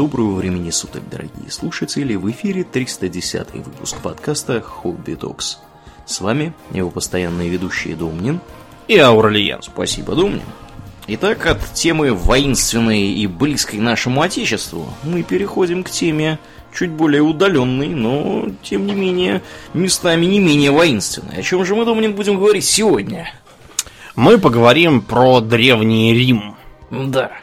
Доброго времени суток, дорогие слушатели! В эфире 310 выпуск подкаста «Хобби Токс». С вами его постоянные ведущие Домнин и Аурлиен. Спасибо, Домнин. Итак, от темы воинственной и близкой нашему отечеству мы переходим к теме чуть более удаленной, но, тем не менее, местами не менее воинственной. О чем же мы, Домнин, будем говорить сегодня? Мы поговорим про Древний Рим. Да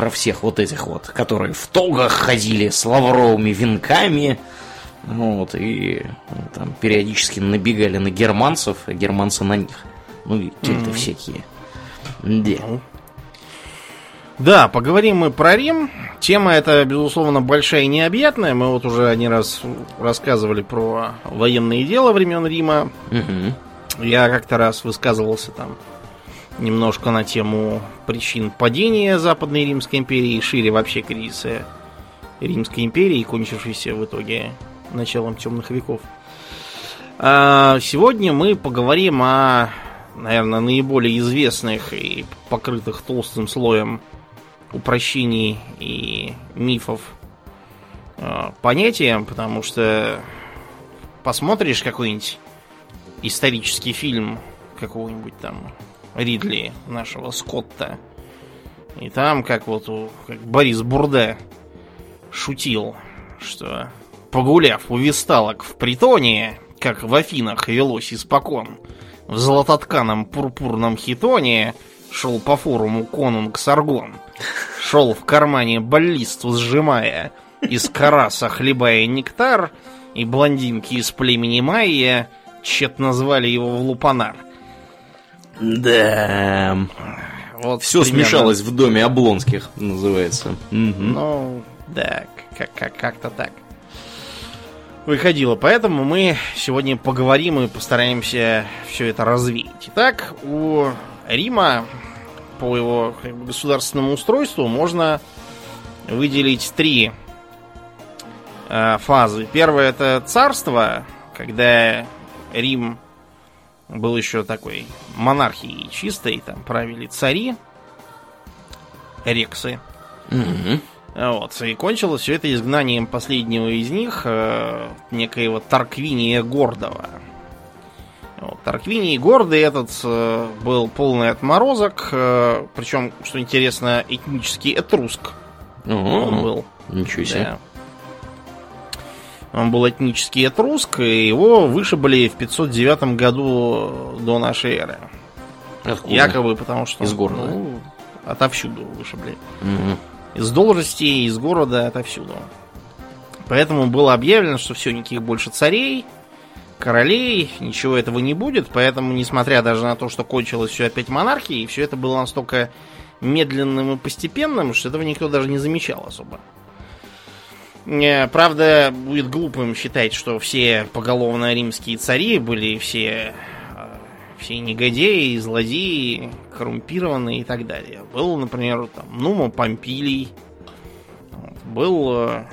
про всех вот этих вот, которые в тогах ходили с лавровыми венками, вот, и ну, там периодически набегали на германцев, а германцы на них. Ну и те-то mm-hmm. всякие. Да. Ну. Да, поговорим мы про Рим. Тема эта, безусловно, большая и необъятная. Мы вот уже не раз рассказывали про военные дела времен Рима. Угу. Я как-то раз высказывался там немножко на тему причин падения Западной Римской империи и шире вообще кризиса Римской империи, кончившейся в итоге началом темных веков. А сегодня мы поговорим о, наверное, наиболее известных и покрытых толстым слоем упрощений и мифов а, понятиям, потому что посмотришь какой-нибудь исторический фильм какого-нибудь там Ридли, нашего Скотта. И там, как вот у, как Борис Бурде шутил, что погуляв у висталок в притоне, как в Афинах велось испокон, в золототканом пурпурном хитоне шел по форуму конунг Саргон. Шел в кармане баллисту сжимая, из караса хлебая нектар, и блондинки из племени Майя тщетно звали его в лупанар — да. Вот все примерно. смешалось в доме Облонских, называется. Угу. Ну, да, как- как- как-то так. Выходило. Поэтому мы сегодня поговорим и постараемся все это развеять. Итак, у Рима по его государственному устройству можно выделить три э, фазы. Первая это царство, когда Рим был еще такой монархией чистой, там правили цари, рексы. Угу. Вот. И кончилось все это изгнанием последнего из них, э, некоего Тарквиния Гордого. Вот. Тарквиний Гордый этот э, был полный отморозок, э, причем, что интересно, этнический этруск. Угу. Он был. Ничего себе. Да. Он был этнический этруск, и его вышибали в 509 году до нашей эры. Откуда? Якобы потому что... Из города? Ну, отовсюду вышибли. Угу. Из должности, из города, отовсюду. Поэтому было объявлено, что все, никаких больше царей, королей, ничего этого не будет. Поэтому, несмотря даже на то, что кончилось все опять монархией, все это было настолько медленным и постепенным, что этого никто даже не замечал особо. Правда, будет глупым считать, что все поголовно римские цари были все, э, все негодяи, злодеи, коррумпированные и так далее. Был, например, там, Нума Помпилий, был э,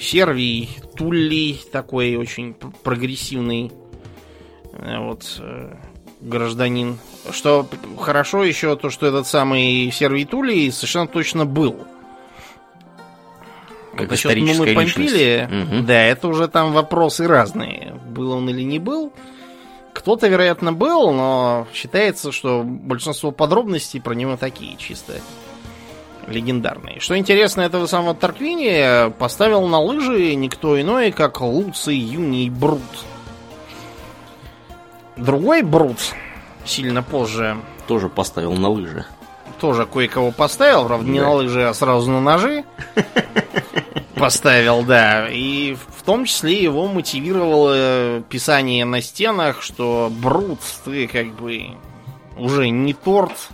Сервий Туллий, такой очень прогрессивный вот гражданин. Что хорошо еще то, что этот самый Сервий Туллий совершенно точно был как Насчет историческая Нумы Помпилия, угу. да, это уже там вопросы разные. Был он или не был. Кто-то, вероятно, был, но считается, что большинство подробностей про него такие, чисто легендарные. Что интересно, этого самого Тарквиния поставил на лыжи никто иной, как Луций Юний Брут. Другой Брут, сильно позже... Тоже поставил на лыжи. Тоже кое-кого поставил, правда, да. не на лыжи, а сразу на ножи. Поставил, да. И в том числе его мотивировало писание на стенах, что Брут, ты как бы уже не торт.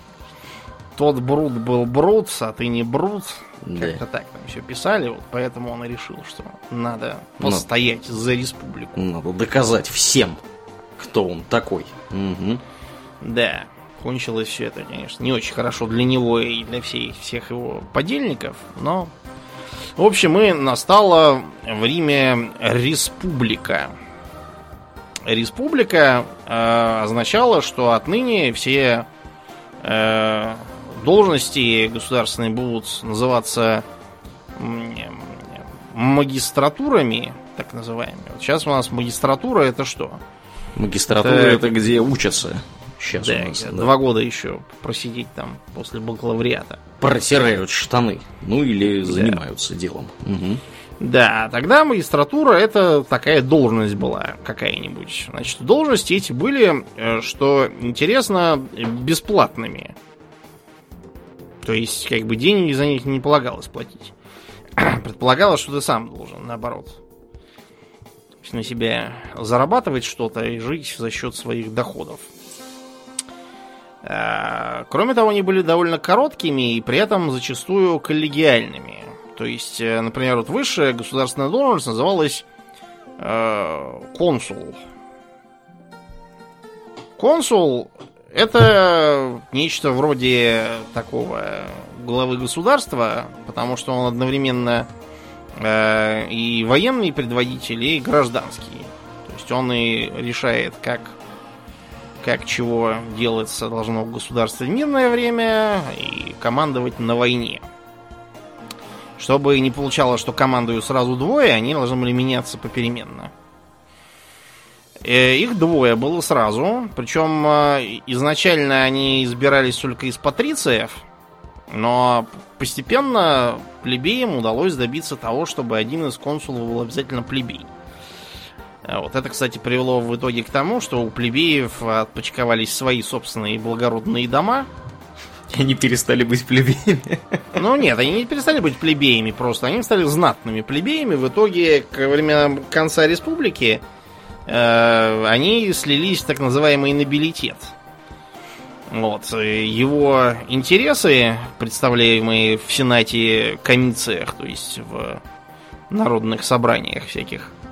Тот Брут был Брут, а ты не Брут. Да. Как-то так там все писали, вот поэтому он и решил, что надо ну, постоять Но, за республику. Надо доказать всем, кто он такой. Угу. Да, кончилось все это, конечно, не очень хорошо для него и для всей, всех его подельников, но в общем, и настала в Риме республика. Республика э, означала, что отныне все э, должности государственные будут называться магистратурами, так называемыми. Вот сейчас у нас магистратура это что? Магистратура это, это где учатся. Сейчас да, нас, да. два года еще просидеть там после бакалавриата. Протирают штаны. Ну или занимаются да. делом. Угу. Да, тогда магистратура это такая должность была какая-нибудь. Значит, должности эти были, э, что интересно, бесплатными. То есть, как бы деньги за них не полагалось платить. Предполагалось, что ты сам должен, наоборот. На себя зарабатывать что-то и жить за счет своих доходов. Э, кроме того, они были довольно короткими и при этом зачастую коллегиальными. То есть, э, например, вот высшая государственная должность называлась э, консул. Консул это нечто вроде такого главы государства, потому что он одновременно э, и военный предводитель, и гражданский. То есть он и решает, как, как чего делаться должно в государстве в мирное время, и командовать на войне. Чтобы не получалось, что командуют сразу двое, они должны были меняться попеременно. Э, их двое было сразу. Причем э, изначально они избирались только из патрициев. Но постепенно плебеям удалось добиться того, чтобы один из консулов был обязательно плебей. Э, вот это, кстати, привело в итоге к тому, что у плебеев отпочковались свои собственные благородные дома – Они перестали быть плебеями. Ну нет, они не перестали быть плебеями просто. Они стали знатными плебеями. В итоге, к временам конца республики, э, они слились в так называемый нобилитет. Вот. Его интересы, представляемые в Сенате комициях, то есть в народных собраниях всяких, Э,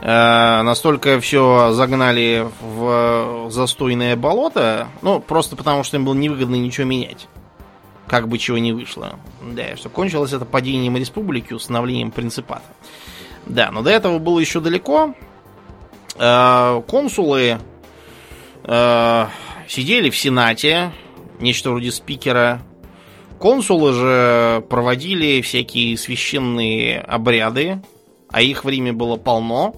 настолько все загнали в застойное болото, ну, просто потому что им было невыгодно ничего менять. Как бы чего не вышло. Да, что кончилось это падением республики, установлением принципата. Да, но до этого было еще далеко. Э, консулы э, сидели в Сенате, нечто вроде спикера. Консулы же проводили всякие священные обряды, а их в Риме было полно.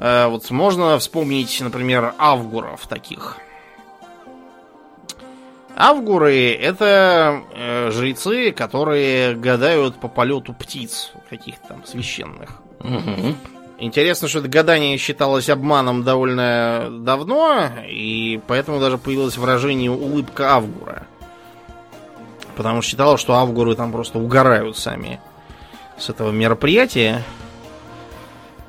Э, вот можно вспомнить, например, авгуров таких. Авгуры это э, жрецы, которые гадают по полету птиц, каких-то там священных. Угу. Интересно, что это гадание считалось обманом довольно давно, и поэтому даже появилось выражение улыбка Авгура. Потому что считалось, что Авгуры там просто угорают сами с этого мероприятия.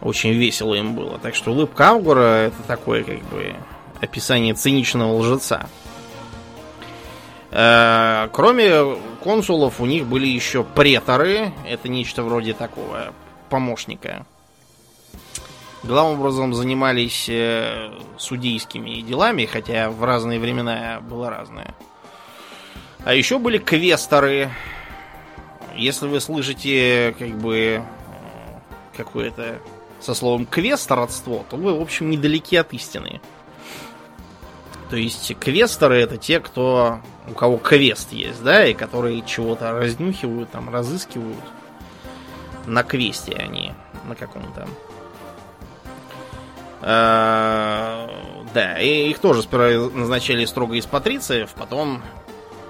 Очень весело им было. Так что улыбка Авгура это такое, как бы, описание циничного лжеца. Э, кроме консулов, у них были еще преторы. Это нечто вроде такого помощника. Главным образом занимались э, судейскими делами, хотя в разные времена было разное. А еще были квесторы. Если вы слышите, как бы, э, какое-то со словом квест родство, то вы, в общем, недалеки от истины. То есть квесторы это те, кто у кого квест есть, да, и которые чего-то разнюхивают, там, разыскивают. На квесте они, на каком-то. А, да, и их тоже сперва назначали строго из патрициев, потом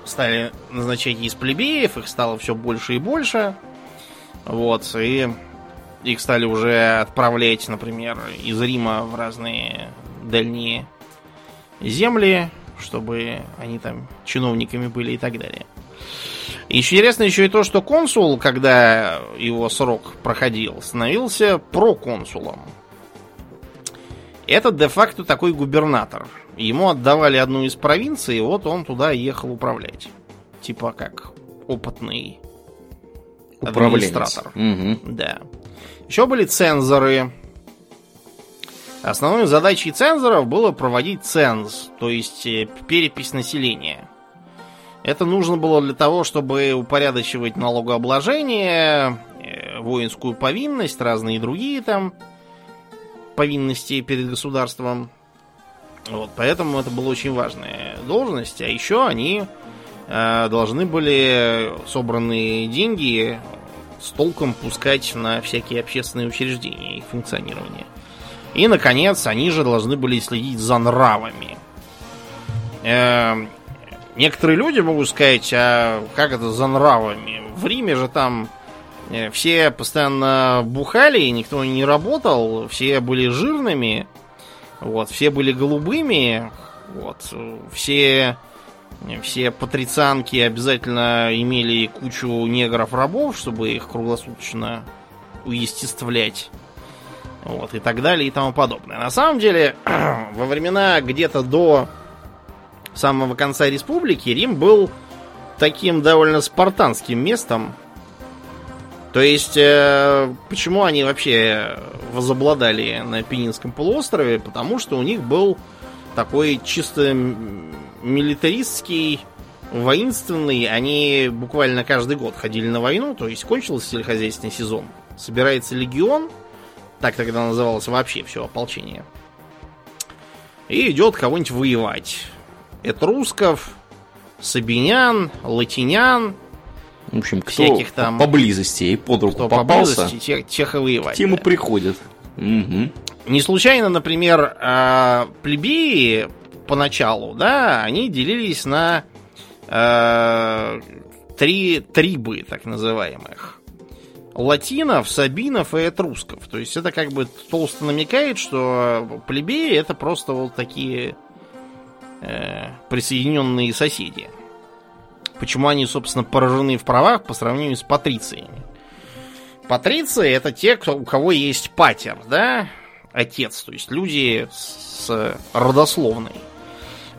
стали назначать из плебеев, их стало все больше и больше. Вот, и их стали уже отправлять, например, из Рима в разные дальние земли, чтобы они там чиновниками были и так далее. еще интересно еще и то, что консул, когда его срок проходил, становился проконсулом. Это де-факто такой губернатор. Ему отдавали одну из провинций, и вот он туда ехал управлять. Типа как опытный администратор. Угу. Да. Еще были цензоры. Основной задачей цензоров было проводить ценз, то есть э, перепись населения. Это нужно было для того, чтобы упорядочивать налогообложение, э, воинскую повинность, разные другие там повинности перед государством. Вот, поэтому это была очень важная должность. А еще они э, должны были собранные деньги с толком пускать на всякие общественные учреждения их функционирование. И, наконец, они же должны были следить за нравами. Э, некоторые люди могут сказать, а как это за нравами? В Риме же там э, все постоянно бухали, никто не работал, все были жирными, вот, все были голубыми, вот, все, все патрицианки обязательно имели кучу негров-рабов, чтобы их круглосуточно уестествлять. Вот, и так далее, и тому подобное. На самом деле, во времена где-то до самого конца республики Рим был таким довольно спартанским местом. То есть, э, почему они вообще возобладали на Пенинском полуострове? Потому что у них был такой чисто милитаристский, воинственный. Они буквально каждый год ходили на войну, то есть кончился сельскохозяйственный сезон. Собирается легион, так тогда называлось вообще все ополчение. И идет кого-нибудь воевать. Этрусков, сабинян, латинян, В общем, кто всяких там- поблизости и под руку кто попался, поблизости, тех, тех и воевать. тем и да. приходят. Мгм. Не случайно, например, а, плебеи поначалу, да, они делились на а, три трибы, так называемых. Латинов, сабинов и этрусков. То есть это как бы толсто намекает, что плебеи это просто вот такие э, присоединенные соседи. Почему они, собственно, поражены в правах по сравнению с патрициями? Патриции это те, кто, у кого есть патер, да, отец, то есть люди с родословной.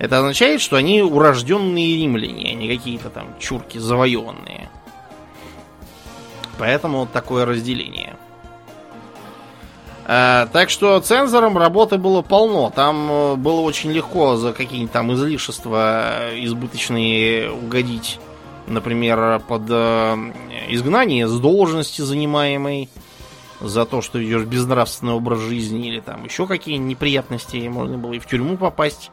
Это означает, что они урожденные римляне, а не какие-то там чурки завоеванные. Поэтому вот такое разделение. А, так что цензором работы было полно. Там э, было очень легко за какие-нибудь там излишества э, избыточные угодить. Например, под э, изгнание с должности занимаемой за то, что ведешь безнравственный образ жизни или там еще какие неприятности. Можно было и в тюрьму попасть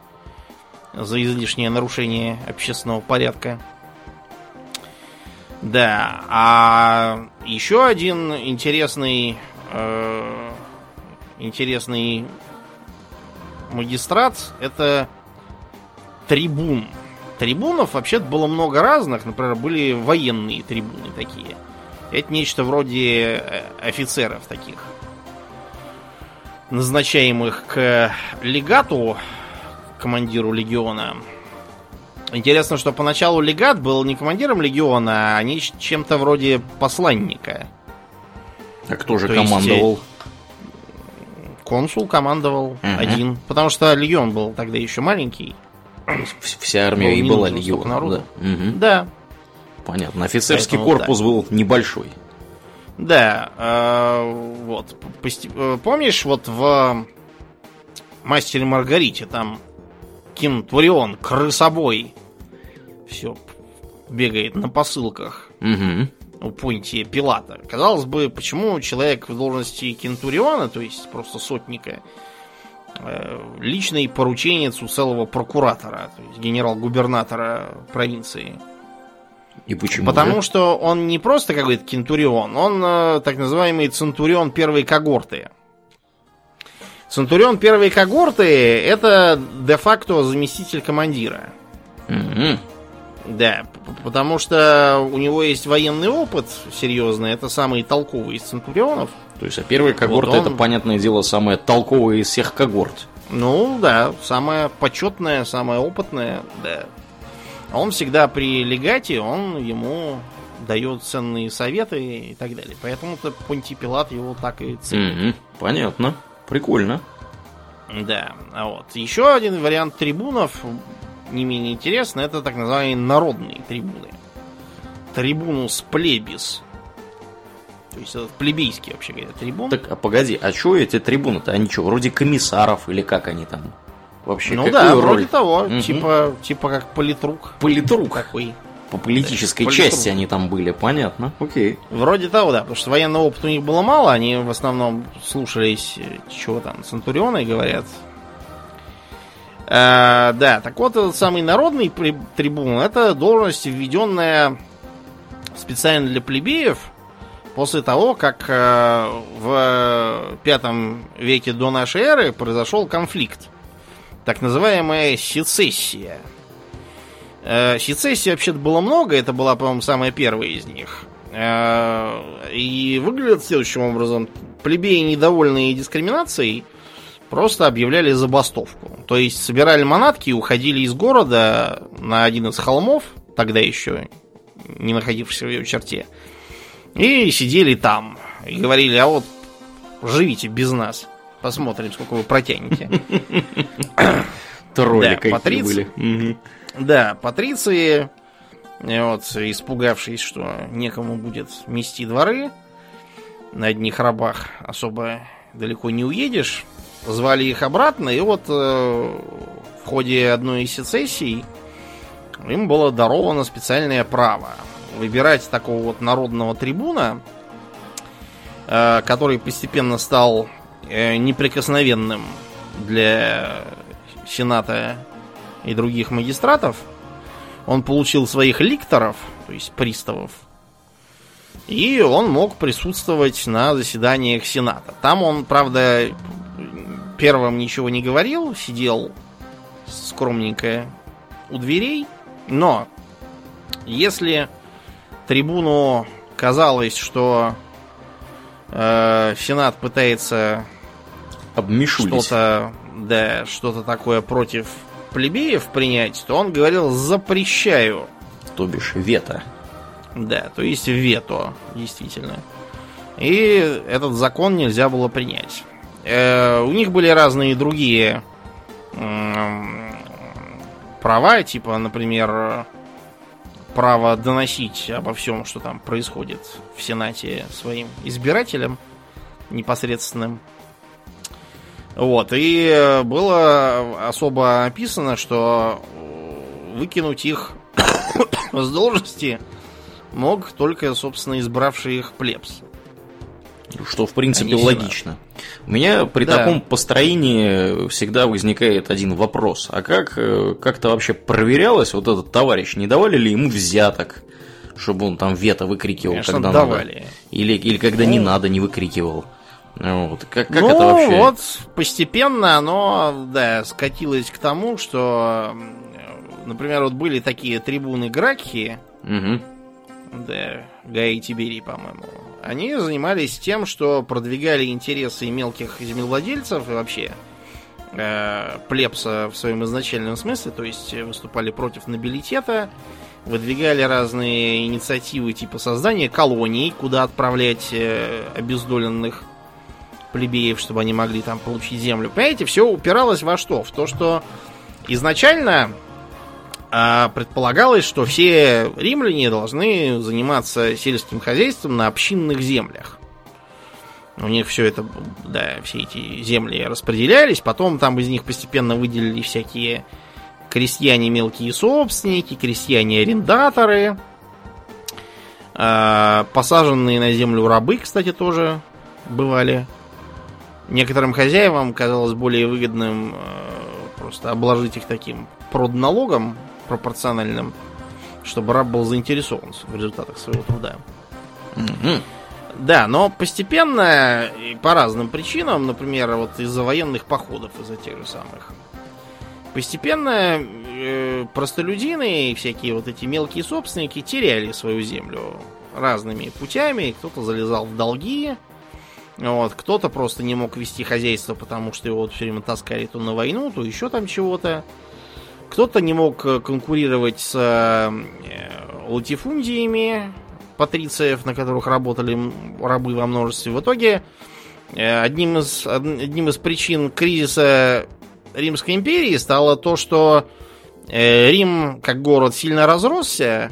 за излишнее нарушение общественного порядка. Да, а еще один интересный э, интересный магистрат это трибун. Трибунов вообще было много разных, например, были военные трибуны такие. Это нечто вроде э, офицеров таких, назначаемых к легату, командиру легиона. Интересно, что поначалу легат был не командиром легиона, а не чем-то вроде посланника. А кто же То есть, командовал? Консул командовал Мгм. один. Потому что легион был тогда еще маленький. Вся армия и была легион. Да. Мгм. Да, Понятно. Офицерский Поэтому корпус был небольшой. да. э, вот. Э, Помнишь, вот в Мастере Маргарите там Кентурион, крысобой, все бегает на посылках Мгм. у Понтия Пилата. Казалось бы, почему человек в должности Кентуриона, то есть просто сотника, э, личный порученец у целого прокуратора, то есть генерал-губернатора провинции. И почему? Потому же? что он не просто какой-то кентурион, он э, так называемый центурион первой когорты. Центурион первой когорты это де-факто заместитель командира. Мгм. Да, потому что у него есть военный опыт серьезный, это самый толковый из центурионов. То есть, а первая когорта Вот он- это, понятное дело, самая толковая из всех когорт. Ну, да, самая почетная, самая опытная, да. Он всегда при легате, он ему дает ценные советы и так далее. Поэтому-то Понтий Пилат его так и ценит. Мгм. Понятно. Прикольно. Да, а вот. Еще один вариант трибунов, не менее интересный, это так называемые народные трибуны. Трибунус плебис. То есть это плебейский, вообще говоря, трибун. Так, а погоди, а что эти трибуны-то? Они что, вроде комиссаров или как они там? Вообще, ну да, роль? вроде того. Мгм. Типа, типа как политрук Политрук. такой. По политической Да, части они там были, понятно. Окей. Вроде того, да, потому что военного опыта у них было мало, они в основном слушались, э, чего там, Центурионы говорят. А, да, так вот, этот самый народный трибун, это должность, введенная специально для плебеев после того, как э, в пятом веке до нашей эры произошел конфликт. Так называемая сецессия. Э, сецессий вообще-то было много, это была, по-моему, самая первая из них. Э, и выглядит следующим образом. Плебеи, недовольные дискриминацией, просто объявляли забастовку. То есть собирали манатки и уходили из города на один из холмов, тогда еще не находившийся в ее черте, и сидели там. И говорили, а вот живите без нас. Посмотрим, сколько вы протянете. Тролли Да, какие были. Да, патриции, э, вот, испугавшись, что некому будет мести дворы, на одних рабах особо далеко не уедешь, звали их обратно, и вот э, в ходе одной из сессий им было даровано специальное право выбирать такого вот народного трибуна, э, который постепенно стал э, неприкосновенным для Сената и других магистратов. Он получил своих ликторов, то есть приставов, и он мог присутствовать на заседаниях Сената. Там он, правда, первым ничего не говорил, сидел скромненько у дверей, но если трибуну казалось, что э, Сенат пытается что-то, да, что-то такое против плебеев принять, то он говорил запрещаю. То бишь вето. Да, то есть вето, действительно. И этот закон нельзя было принять. Э, у них были разные другие м, права, типа, например, право доносить обо всем, что там происходит в Сенате своим избирателям непосредственным. Вот, и э, было особо описано, что э, выкинуть их с должности мог только, собственно, избравший их плебс. Что, в принципе, Они логично. У меня при Да. таком построении всегда возникает один вопрос. А как э, как-то вообще проверялось вот этот товарищ? Не давали ли ему взяток, чтобы он там вето выкрикивал, Конечно, когда давали. надо? Или, или когда не Ну. надо, не выкрикивал? Вот. Как, как ну, это вообще? вот постепенно оно, да, скатилось к тому, что, например, вот были такие трибуны Гракхи, Мгм. да, Гай и Тиберий, по-моему. Они занимались тем, что продвигали интересы мелких землевладельцев и вообще э, плебса в своем изначальном смысле, то есть выступали против нобилитета, выдвигали разные инициативы типа создания колоний, куда отправлять э, обездоленных плебеев, чтобы они могли там получить землю. Понимаете, все упиралось во что? В то, что изначально а, предполагалось, что все римляне должны заниматься сельским хозяйством на общинных землях. У них все это, да, все эти земли распределялись, потом там из них постепенно выделили всякие крестьяне мелкие собственники, крестьяне-арендаторы, а, посаженные на землю рабы, кстати, тоже бывали. Некоторым хозяевам казалось более выгодным э, просто обложить их таким продналогом пропорциональным, чтобы раб был заинтересован в результатах своего труда. Мгм. Да, но постепенно и по разным причинам, например, вот из-за военных походов, из-за тех же самых, постепенно э, простолюдины и всякие вот эти мелкие собственники теряли свою землю разными путями. Кто-то залезал в долги, вот, кто-то просто не мог вести хозяйство, потому что его вот все время таскали то на войну, то еще там чего-то. Кто-то не мог э, конкурировать с э, латифундиями патрициев, на которых работали рабы во множестве. В итоге э, одним из, од- одним из причин кризиса Римской империи стало то, что э, Рим как город сильно разросся,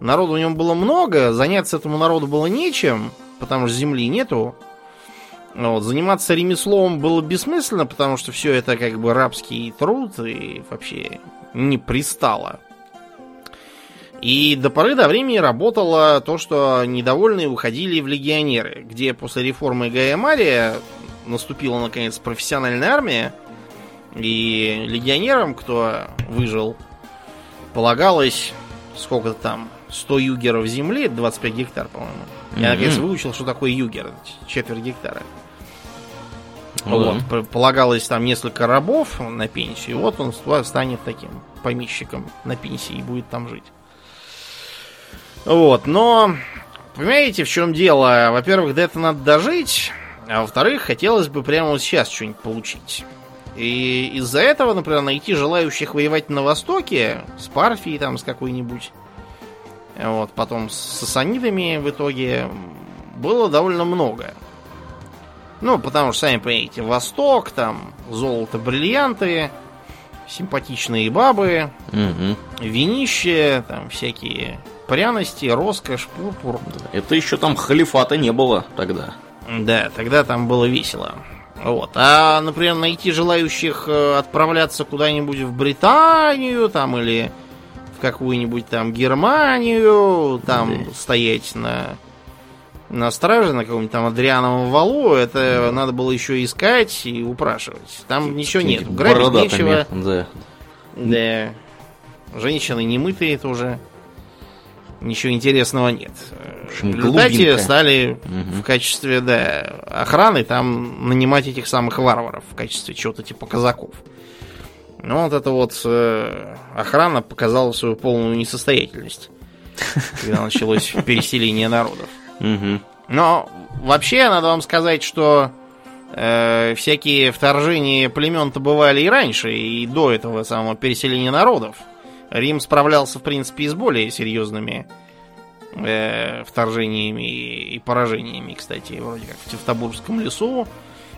народу в нем было много, заняться этому народу было нечем, потому что земли нету. Вот, заниматься ремеслом было бессмысленно, потому что все это как бы рабский труд и вообще не пристало. И до поры до времени работало то, что недовольные уходили в легионеры, где после реформы Гая Мария наступила наконец профессиональная армия, и легионерам, кто выжил, полагалось сколько там, 100 югеров земли, 25 гектар, по-моему. Я, наконец, выучил, что такое югер, четверть гектара. Ну вот, да. полагалось там несколько рабов на пенсию, вот он ст- станет таким помещиком на пенсии и будет там жить. Вот, но понимаете, в чем дело? Во-первых, до этого надо дожить, а во-вторых, хотелось бы прямо вот сейчас что-нибудь получить. И из-за этого, например, найти желающих воевать на Востоке с Парфией там с какой-нибудь, вот, потом с сасанидами в итоге было довольно много. Ну, потому что, сами понимаете, Восток, там золото, бриллианты, симпатичные бабы, Мгм. винище, там всякие пряности, роскошь, пурпур. Это еще там халифата не было тогда. Да, тогда там было весело. Вот. А, например, найти желающих э, отправляться куда-нибудь в Британию, там, или в какую-нибудь там Германию, там Да. стоять на, на страже, на каком-нибудь там Адриановом валу, это надо было еще искать и упрашивать. Там ничего нет. Грабить нечего. Да. Да. Женщины не мытые тоже. Ничего интересного нет. В результате стали Мгм. в качестве, да, охраны там нанимать этих самых варваров в качестве чего-то типа казаков. Ну, вот эта вот э, охрана показала свою полную несостоятельность, когда началось переселение народов. Мгм. Но вообще, надо вам сказать, что э, всякие вторжения племен-то бывали и раньше, и до этого самого переселения народов. Рим справлялся, в принципе, и с более серьезными э, вторжениями и, поражениями, кстати, вроде как в Тевтобургском лесу.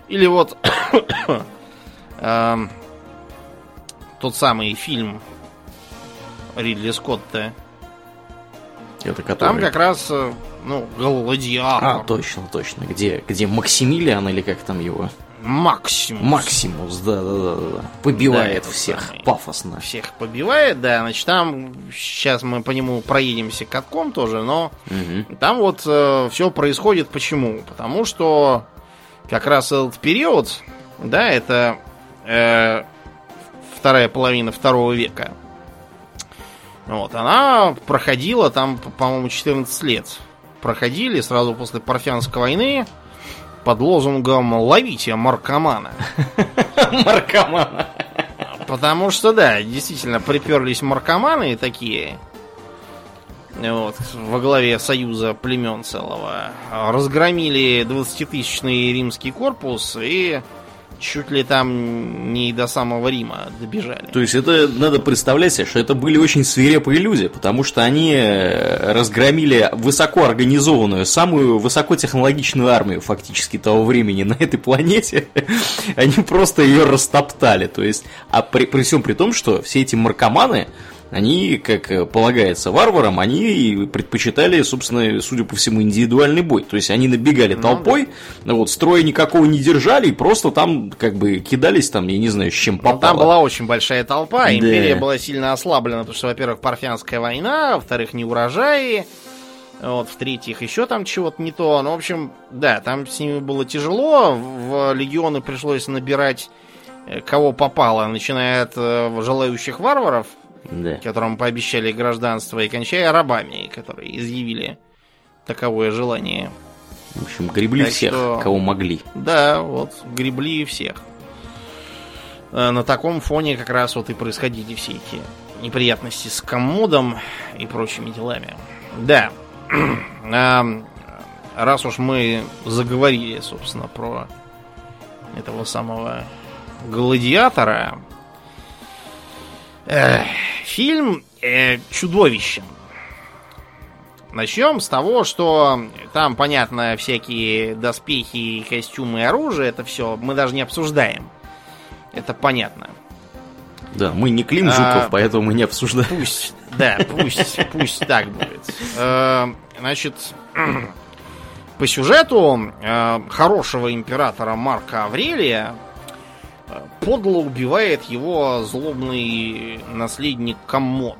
Или вот эм, тот самый фильм Ридли Скотта. Это Там который... как раз, э, ну, гладиатор. А, точно, точно. Где, где Максимилиан или как там его? Максимум. Максимус, да, да, да, да. Побивает Да, всех самый. пафосно. Всех побивает, да. Значит, там сейчас мы по нему проедемся катком тоже, но Мгм. там вот все происходит почему? Потому что как раз этот период, да, это э, вторая половина второго века. Вот, она проходила там, по- по-моему, 14 лет. Проходили сразу после Парфянской войны под лозунгом «Ловите маркомана». Маркомана. Потому что, да, действительно, приперлись маркоманы такие. Вот, во главе союза племен целого. Разгромили 20-тысячный римский корпус и чуть ли там не до самого Рима добежали. То есть это надо представлять себе, что это были очень свирепые люди, потому что они э, разгромили высоко организованную, самую высокотехнологичную армию фактически того времени на этой планете. Они просто ее растоптали. То есть, а при, при всем при том, что все эти маркоманы, они, как э, полагается варварам, они предпочитали, собственно, судя по всему, индивидуальный бой. То есть они набегали Ну толпой, вот, строя никакого не держали, и просто там, как бы, кидались там, я не знаю, с чем Но попало. там была очень большая толпа, Да. империя была сильно ослаблена, потому что, во-первых, Парфянская война, во-вторых, не урожаи, вот, в-третьих, еще там чего-то не то. Ну, в общем, да, там с ними было тяжело, в легионы пришлось набирать э, кого попало, начиная от э, желающих варваров, Да. которым пообещали гражданство, и кончая рабами, которые изъявили таковое желание. В общем, гребли Так всех, что- кого могли. Да, вот, гребли всех. Э, На таком фоне как раз вот и происходили все эти неприятности с коммодом и прочими делами. Да. А, Раз уж мы заговорили, собственно, про этого самого гладиатора, э, фильм э, чудовищен. Начнем с того, что там, понятно, всякие доспехи, костюмы и оружие, это все мы даже не обсуждаем. Это понятно. Да, мы не Клим А, Жуков, поэтому мы не обсуждаем. Пусть, да, пусть, пусть так будет. Э, Значит, по сюжету э, хорошего императора Марка Аврелия подло убивает его злобный наследник Коммод.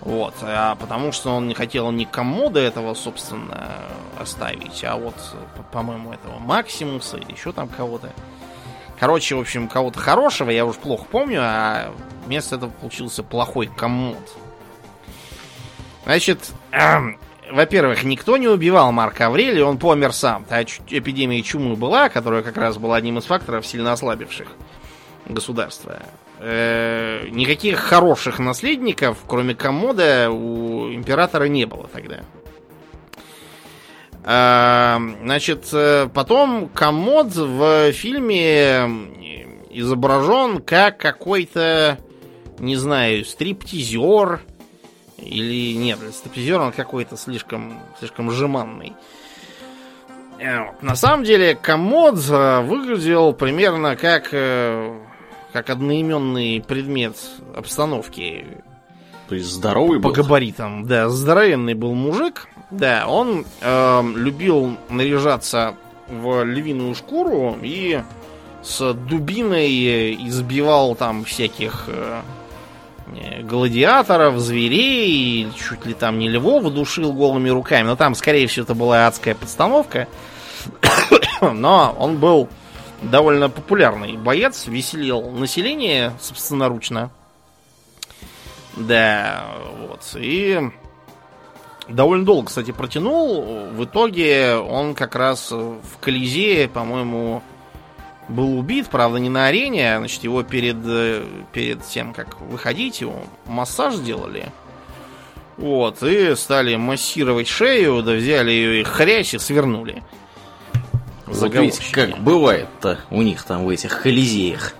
Вот, а потому что он не хотел ни Коммода этого, собственно, оставить, а вот, по- по-моему, этого Максимуса или еще там кого-то. Короче, в общем, кого-то хорошего, я уж плохо помню, а вместо этого получился плохой коммод. Значит, эм, во-первых, никто не убивал Марка Аврелия, он помер сам. Та эпидемия чумы была, которая как раз была одним из факторов, сильно ослабивших государство. Э, никаких хороших наследников, кроме комода, у императора не было тогда. Э, значит, э, потом комод в фильме изображен как какой-то, не знаю, стриптизер, или нет, стриптизер он какой-то слишком, слишком жеманный. Э, на самом деле, комод э, выглядел примерно как, э, как одноименный предмет обстановки. То есть здоровый был? По габаритам, да. Здоровенный был мужик. Да, он э, любил наряжаться в львиную шкуру и с дубиной избивал там всяких э, Э, гладиаторов, зверей, чуть ли там не львов душил голыми руками. Но там, скорее всего, это была адская подстановка. Но он был довольно популярный боец, веселил население собственноручно. Да, вот. И довольно долго, кстати, протянул. В итоге он как раз в Колизее, по-моему, был убит, правда, не на арене, а, значит, его перед, э, перед тем, как выходить, его массаж сделали. Вот, и стали массировать шею, да взяли ее и хрясь и свернули. Вот видите, как бывает-то у них там в этих колизеях.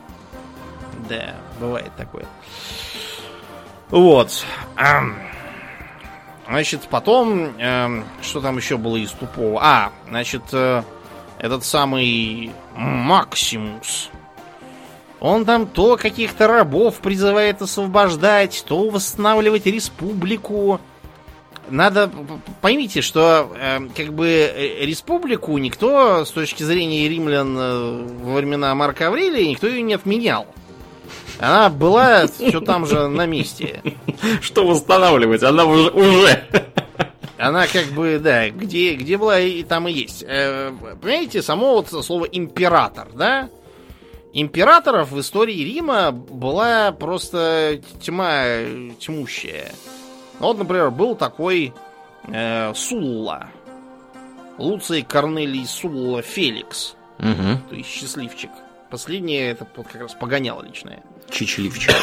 Да, бывает такое. Вот. Значит, потом, эм, что там еще было из тупого? А, значит, э, этот самый Максимус. Он там то каких-то рабов призывает освобождать, то восстанавливать республику. Надо поймите, что э, как бы э, республику никто с точки зрения римлян э, во времена Марка Аврелия никто ее не отменял. Она была все там же на месте. Что восстанавливать? Она уже. Она как бы, да, где, где была, и там и есть. Э, понимаете, само вот слово император, да? Императоров в истории Рима была просто тьма тьмущая. Вот, например, был такой э, Сулла. Луций Корнелий Сулла Феликс. Угу. То есть счастливчик. Последнее это вот как раз погоняло личное. Чичливчик.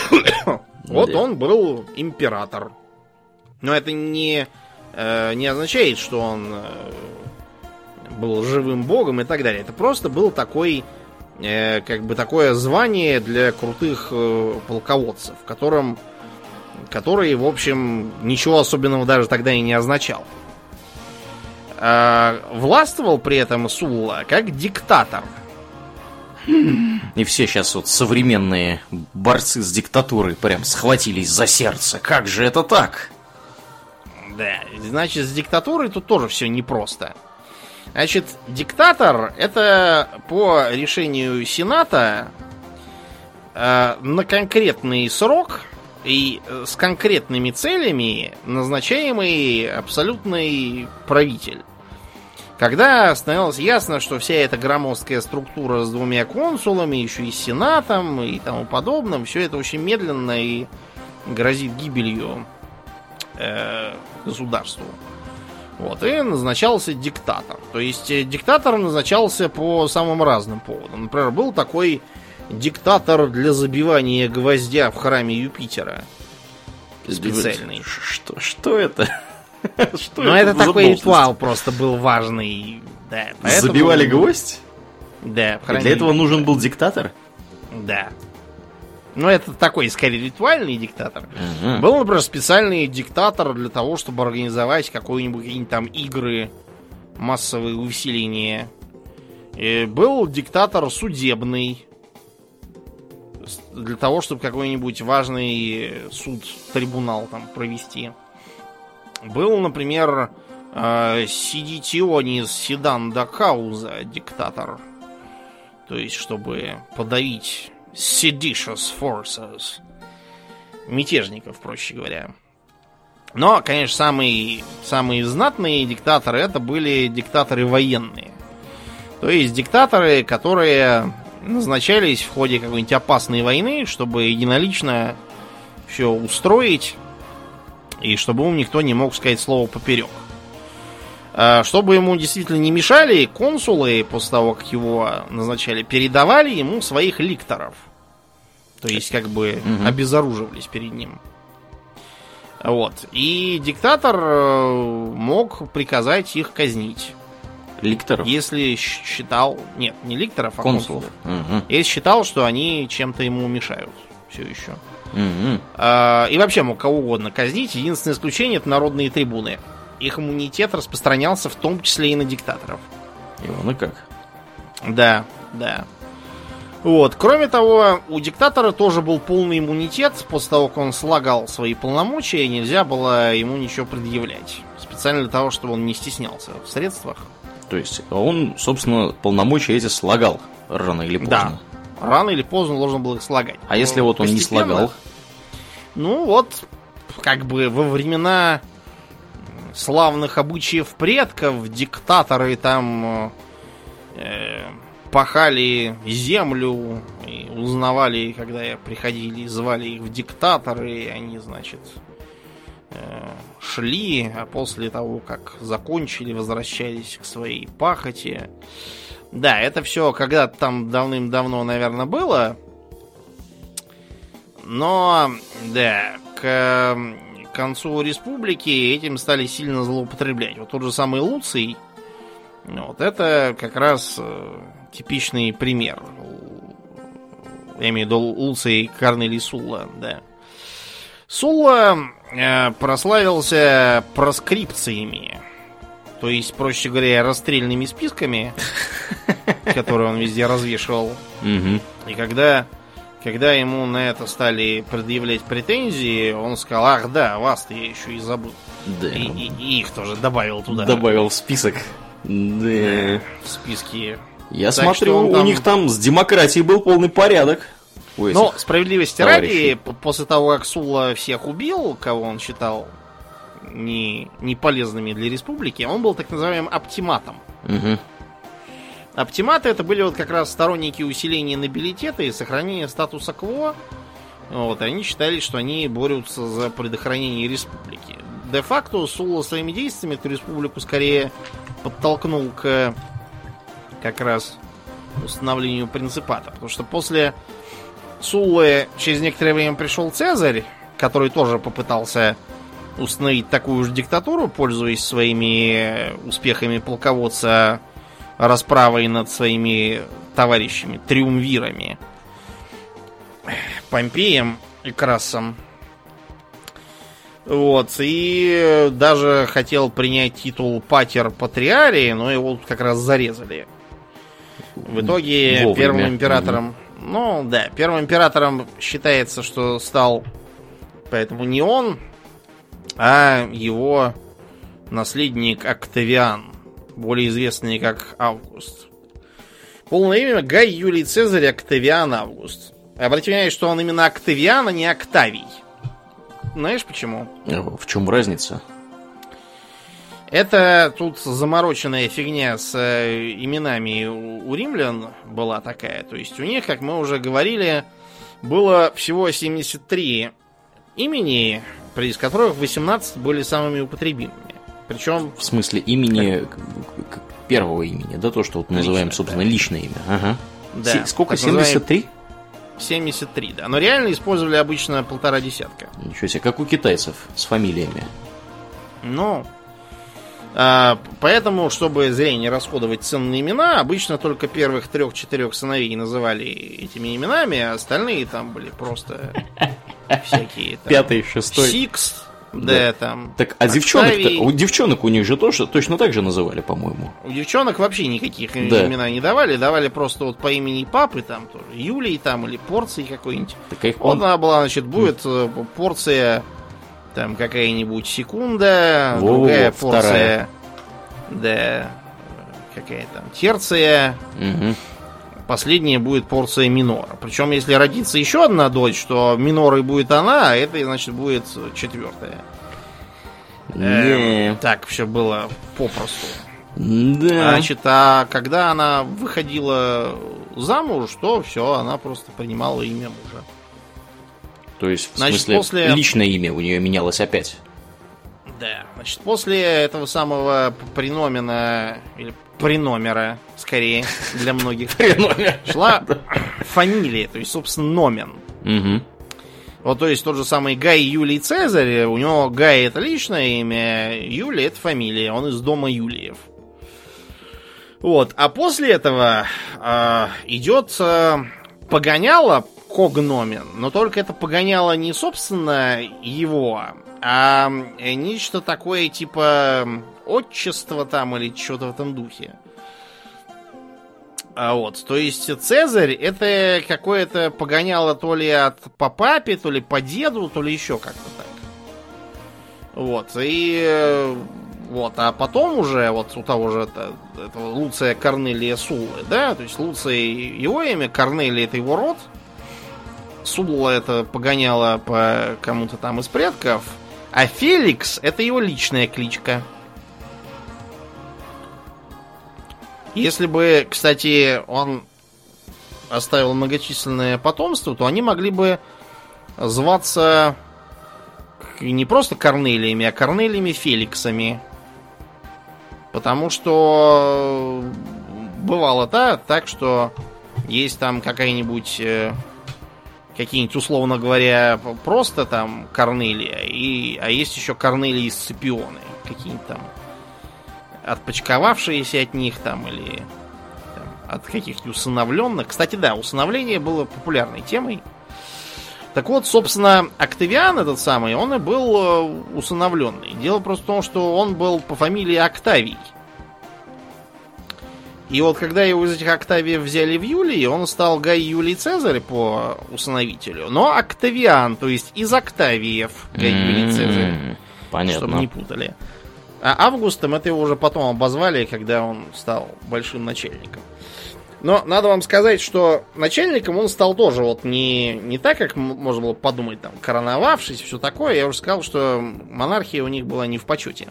вот он был император. Но это не не означает, что он э, был живым богом и так далее. Это просто был такой, э, как бы такое звание для крутых полководцев, которым, который, в общем, ничего особенного даже тогда и не означал. Властвовал при этом Сулла как диктатор. И все сейчас вот современные борцы с диктатурой прям схватились за сердце. Как же это так? Да, значит, с диктатурой тут тоже все непросто. Значит, диктатор это по решению Сената э, на конкретный срок и с конкретными целями назначаемый абсолютный правитель. Когда становилось ясно, что вся эта громоздкая структура с двумя консулами, еще и сенатом и тому подобным, все это очень медленно и грозит гибелью э, государству. Вот, и назначался диктатор. То есть э, диктатор назначался по самым разным поводам. Например, был такой диктатор для забивания гвоздя в храме Юпитера. Специальный. Что, что это? Что ну, это, это такой ритуал просто был важный. Да, поэтому... Забивали гвоздь? Да. Для этого нужен был диктатор? Да. Ну, это такой, скорее, ритуальный диктатор. Угу. Был, например, специальный диктатор для того, чтобы организовать какие-нибудь там игры, массовые увеселения. И был диктатор судебный. Для того, чтобы какой-нибудь важный суд, трибунал там провести. Был, например, э, Сидитионис Седан Дакауза диктатор. То есть, чтобы подавить seditious forces. Мятежников, проще говоря. Но, конечно, самые, самые знатные диктаторы это были диктаторы военные. То есть диктаторы, которые назначались в ходе какой-нибудь опасной войны, чтобы единолично все устроить И чтобы ему никто не мог сказать слово поперек. А, чтобы ему действительно не мешали, консулы, после того, как его назначали, передавали ему своих ликторов. То есть, как бы, угу. обезоруживались перед ним. Вот. И диктатор э, мог приказать их казнить. Ликторов? Если считал... Нет, не ликторов, а консулов. консулов. Угу. Если считал, что они чем-то ему мешают. Все еще. Угу. А, и вообще мог кого угодно казнить. Единственное исключение это народные трибуны. Их иммунитет распространялся в том числе и на диктаторов. И он и как. Да, да. Вот. Кроме того, у диктатора тоже был полный иммунитет. После того, как он слагал свои полномочия, нельзя было ему ничего предъявлять. Специально для того, чтобы он не стеснялся в средствах. То есть он, собственно, полномочия эти слагал рано или поздно. Да. Рано или поздно должен был их слагать. А Но если вот он не слагал? Ну вот, как бы во времена славных обычаев предков диктаторы там э, пахали землю, и узнавали, когда приходили, звали их в диктаторы, и они, значит, э, шли, а после того, как закончили, возвращались к своей пахоте. Да, это все когда-то там давным-давно, наверное, было. Но, да, к концу республики этим стали сильно злоупотреблять. Вот тот же самый Луций, вот это как раз э, типичный пример. Я имею в виду Луций Корнелий Сулла, да. Сулла э, прославился проскрипциями. То есть, проще говоря, расстрельными списками, которые он везде развешивал. И когда, когда ему на это стали предъявлять претензии, он сказал, ах да, вас-то я еще и забыл. Да. И, и, и их тоже добавил туда. Добавил в список. Да. В списке я так смотрю, там... у них там с демократией был полный порядок. Но справедливости товарищей. ради, после того, как Сула всех убил, кого он считал не, не полезными для республики, он был так называемым оптиматом. Угу. Оптиматы это были вот как раз сторонники усиления нобилитета и сохранения статуса кво. Вот, они считали, что они борются за предохранение республики. Де-факто Сула своими действиями эту республику скорее подтолкнул к как раз установлению принципата. Потому что после Суллы через некоторое время пришел Цезарь, который тоже попытался установить такую же диктатуру, пользуясь своими успехами полководца расправой над своими товарищами, триумвирами. Помпеем и Красом. Вот, и даже хотел принять титул Патер Патриарии, но его как раз зарезали. В итоге Вовремя. первым императором... Угу. Ну, да, первым императором считается, что стал поэтому не он, а его наследник Октавиан, более известный как Август. Полное имя Гай Юлий Цезарь Октавиан Август. Обратите внимание, что он именно Октавиан, а не Октавий. Знаешь почему? В чем разница? Это тут замороченная фигня с э, именами у, римлян была такая. То есть у них, как мы уже говорили, было всего 73 имени, из которых 18 были самыми употребимыми. Причем... В смысле имени как... первого имени, да, то, что вот мы называем, собственно, да. личное имя. Ага. Да. С- сколько? 73? 73, да. Но реально использовали обычно полтора десятка. Ничего себе, как у китайцев с фамилиями. Ну, поэтому, чтобы зря не расходовать ценные имена, обычно только первых трех-четырех сыновей называли этими именами, а остальные там были просто всякие. Там, Пятый, шестой. Сикс, да, там. Так, а девчонок у девчонок у них же тоже точно так же называли, по-моему. У девчонок вообще никаких да. имена не давали, давали просто вот по имени папы, там тоже, Юлии там или порции какой-нибудь. Так их вот он... она была, значит, будет э, порция там какая-нибудь секунда, Во, другая порция, вторая. да, какая там терция. Угу. Последняя будет порция минора. Причем, если родится еще одна дочь, то минорой будет она, а это, значит, будет четвертая. Не. Э, так все было попросту. Да. Значит, а когда она выходила замуж, то все, она просто принимала имя мужа. То есть, в Значит, смысле, после... личное имя у нее менялось опять. Да, значит, после этого самого приномена, или приномера, скорее, для многих, шла фамилия, то есть, собственно, номен. Угу. Вот, то есть, тот же самый Гай Юлий Цезарь, у него Гай это личное имя, Юлий это фамилия, он из дома Юлиев. Вот, а после этого э, идет э, погоняло когномен, но только это погоняло не собственно его, а нечто такое типа отчество там или что-то в этом духе. А вот, то есть Цезарь это какое-то погоняло то ли от по папе, то ли по деду, то ли еще как-то так. Вот, и вот, а потом уже вот у того же это, этого Луция Корнелия Суллы, да, то есть Луция его имя, Корнелия это его род, Сулла это погоняло по кому-то там из предков, а Феликс это его личная кличка. Если бы, кстати, он оставил многочисленное потомство, то они могли бы зваться не просто Корнелиями, а Корнелиями Феликсами. Потому что бывало да, так, что есть там какая-нибудь э, какие-нибудь, условно говоря, просто там Корнелия, и, а есть еще Корнелии Сципионы, какие-нибудь там отпочковавшиеся от них там, или там, от каких-то усыновленных. Кстати, да, усыновление было популярной темой. Так вот, собственно, Октавиан этот самый, он и был э, усыновленный. Дело просто в том, что он был по фамилии Октавий. И вот когда его из этих Октавиев взяли в Юлии, он стал Гай Юлий Цезарь по усыновителю. Но Октавиан, то есть из Октавиев Гай Юлий Цезарь. Понятно. Чтобы не путали. А Августом это его уже потом обозвали, когда он стал большим начальником. Но надо вам сказать, что начальником он стал тоже вот не, не так, как можно было подумать, там, короновавшись, все такое. Я уже сказал, что монархия у них была не в почете.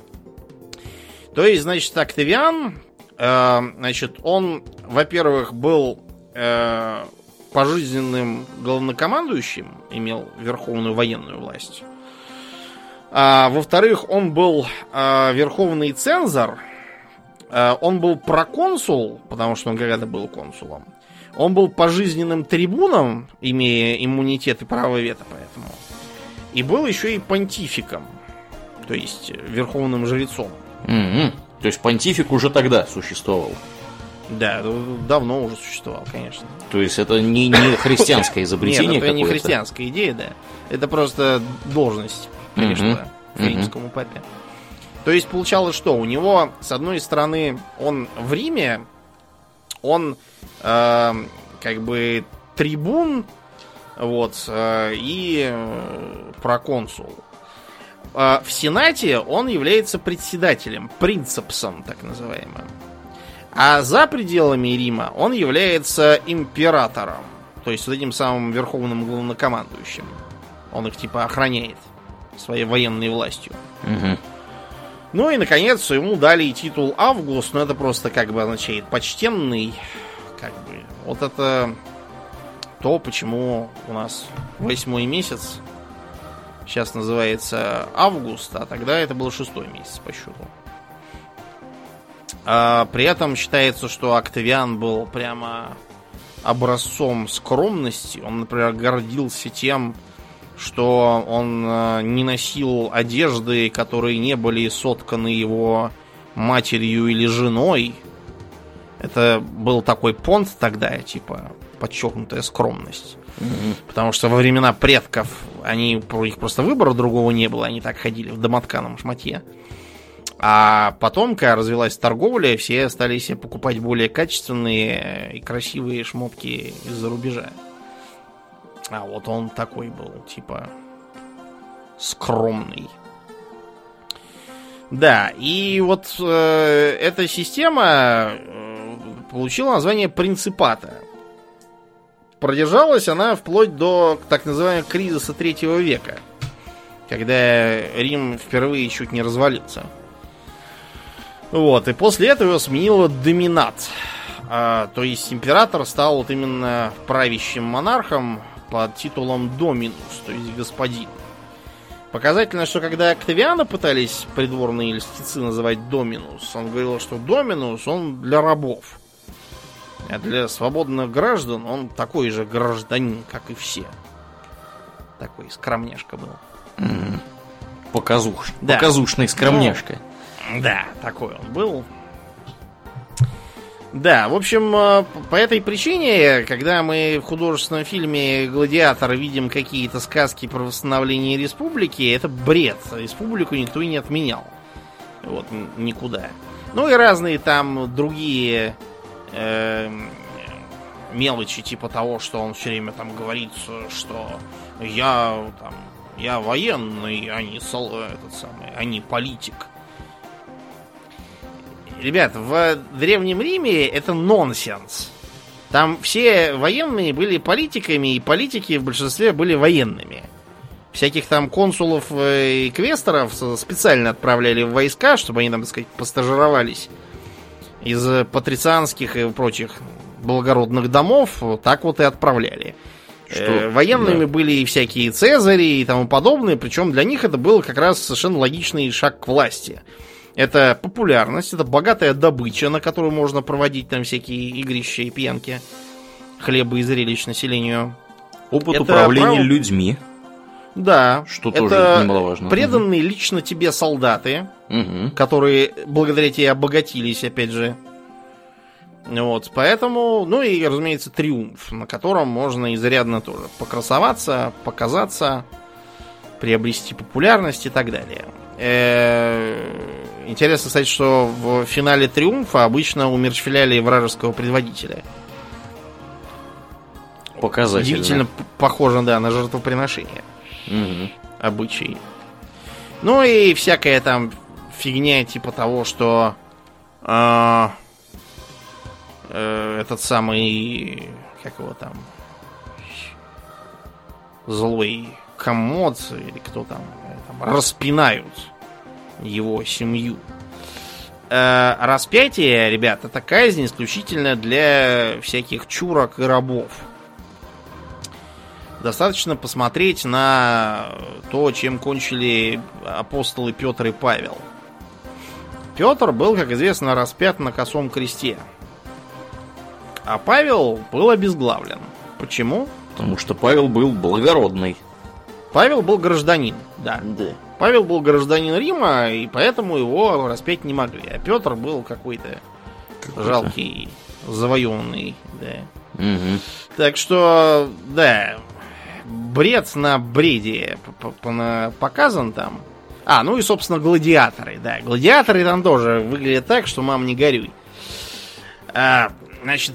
То есть, значит, Октавиан значит, он, во-первых, был э, пожизненным главнокомандующим, имел верховную военную власть. А, во-вторых, он был э, верховный цензор, он был проконсул, потому что он когда-то был консулом. Он был пожизненным трибуном, имея иммунитет и право вето поэтому. И был еще и понтификом, то есть верховным жрецом. Mm-hmm. То есть понтифик уже тогда существовал. Да, давно уже существовал, конечно. То есть это не, не христианское изобретение Нет, это не христианская идея, да. Это просто должность конечно, римскому папе. То есть получалось, что у него, с одной стороны, он в Риме, он э, как бы трибун, вот, э, и э, проконсул. А, в Сенате он является председателем, принцепсом, так называемым. А за пределами Рима он является императором, то есть вот этим самым верховным главнокомандующим. Он их типа охраняет своей военной властью. Угу. Ну и, наконец, ему дали титул Август, но это просто как бы означает почтенный. Как бы. Вот это то, почему у нас восьмой месяц сейчас называется август, а тогда это был шестой месяц по счету. А при этом считается, что Октавиан был прямо образцом скромности. Он, например, гордился тем, что он э, не носил одежды, которые не были сотканы его матерью или женой. Это был такой понт тогда, типа подчеркнутая скромность. Потому что во времена предков они, их просто выбора другого не было, они так ходили в домотканом шматье. А потом, когда развилась торговля, все стали себе покупать более качественные и красивые шмотки из-за рубежа. А вот он такой был, типа, скромный. Да, и вот э, эта система э, получила название принципата. Продержалась она вплоть до так называемого кризиса третьего века, когда Рим впервые чуть не развалился. Вот, и после этого сменила доминат. А, то есть император стал вот именно правящим монархом под титулом Доминус, то есть господин. Показательно, что когда Октавиана пытались придворные льстецы называть Доминус, он говорил, что Доминус, он для рабов. А для свободных граждан он такой же гражданин, как и все. Такой скромняшка был. Показуш... Да. Показушный скромняшка. Да, такой он был. Да, в общем, э, по этой причине, когда мы в художественном фильме «Гладиатор» видим какие-то сказки про восстановление республики, это бред. Республику никто и не отменял. Вот, никуда. Ну и разные там другие э, мелочи, типа того, что он все время там говорит, что я там, я военный, а не сол, этот самый, а не политик. Ребят, в Древнем Риме это нонсенс. Там все военные были политиками, и политики в большинстве были военными. Всяких там консулов э, и квесторов с- специально отправляли в войска, чтобы они там, так сказать, постажировались из патрицианских и прочих благородных домов. Так вот и отправляли. Что- Э, военными да. были и всякие цезари и тому подобное, причем для них это был как раз совершенно логичный шаг к власти. Это популярность, это богатая добыча, на которую можно проводить там всякие игрища и пьянки, хлеба и зрелищ населению. Опыт Это управления право- людьми. Да, Что это тоже немаловажно. преданные лично тебе солдаты, Мгм. которые благодаря тебе обогатились, опять же. Вот, поэтому, ну и, разумеется, триумф, на котором можно изрядно тоже покрасоваться, показаться, приобрести популярность и так далее. Э, Интересно, кстати, что в финале триумфа обычно умерщвляли вражеского предводителя. Показательно. Удивительно похоже, да, на жертвоприношение Мгм. обычай. Ну и всякая там фигня типа того, что а, э, этот самый, как его там, злой комод или кто там, э, там, распинают его семью. Э, распятие, ребята, это казнь исключительно для всяких чурок и рабов. Достаточно посмотреть на то, чем кончили апостолы Петр и Павел. Петр был, как известно, распят на косом кресте. А Павел был обезглавлен. Почему? Потому что Павел был благородный. Павел был гражданин, да. Да. Павел был гражданин Рима, и поэтому его распять не могли. А Петр был какой-то жалкий, завоеванный, да. Мгм. Так что, да, бред на бреде показан там. А, ну и, собственно, гладиаторы, да. Гладиаторы там тоже выглядят так, что мам не горюй. А, значит,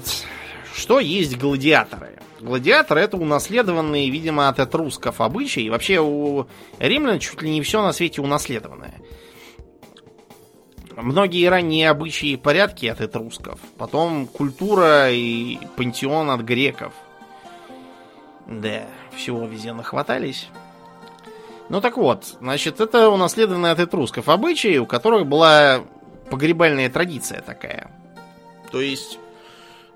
что есть гладиаторы? Гладиаторы это унаследованные, видимо, от этрусков обычаи. Вообще у римлян чуть ли не все на свете унаследованное. Многие ранние обычаи и порядки от этрусков. Потом культура и пантеон от греков. Да, всего везде нахватались. Ну так вот, значит, это унаследованные от этрусков обычаи, у которых была погребальная традиция такая. То есть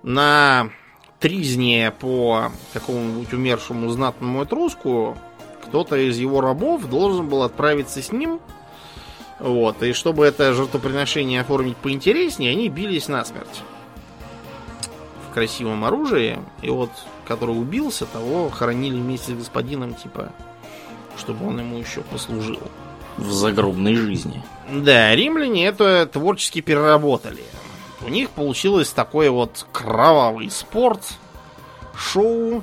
на тризне по какому-нибудь умершему знатному этруску кто-то из его рабов должен был отправиться с ним. Вот, и чтобы это жертвоприношение оформить поинтереснее, они бились насмерть. Красивом оружии. И вот, который убился, того хоронили вместе с господином, типа, чтобы он ему еще послужил. В загробной жизни. Да, римляне это творчески переработали. У них получилось такой вот кровавый спорт, шоу.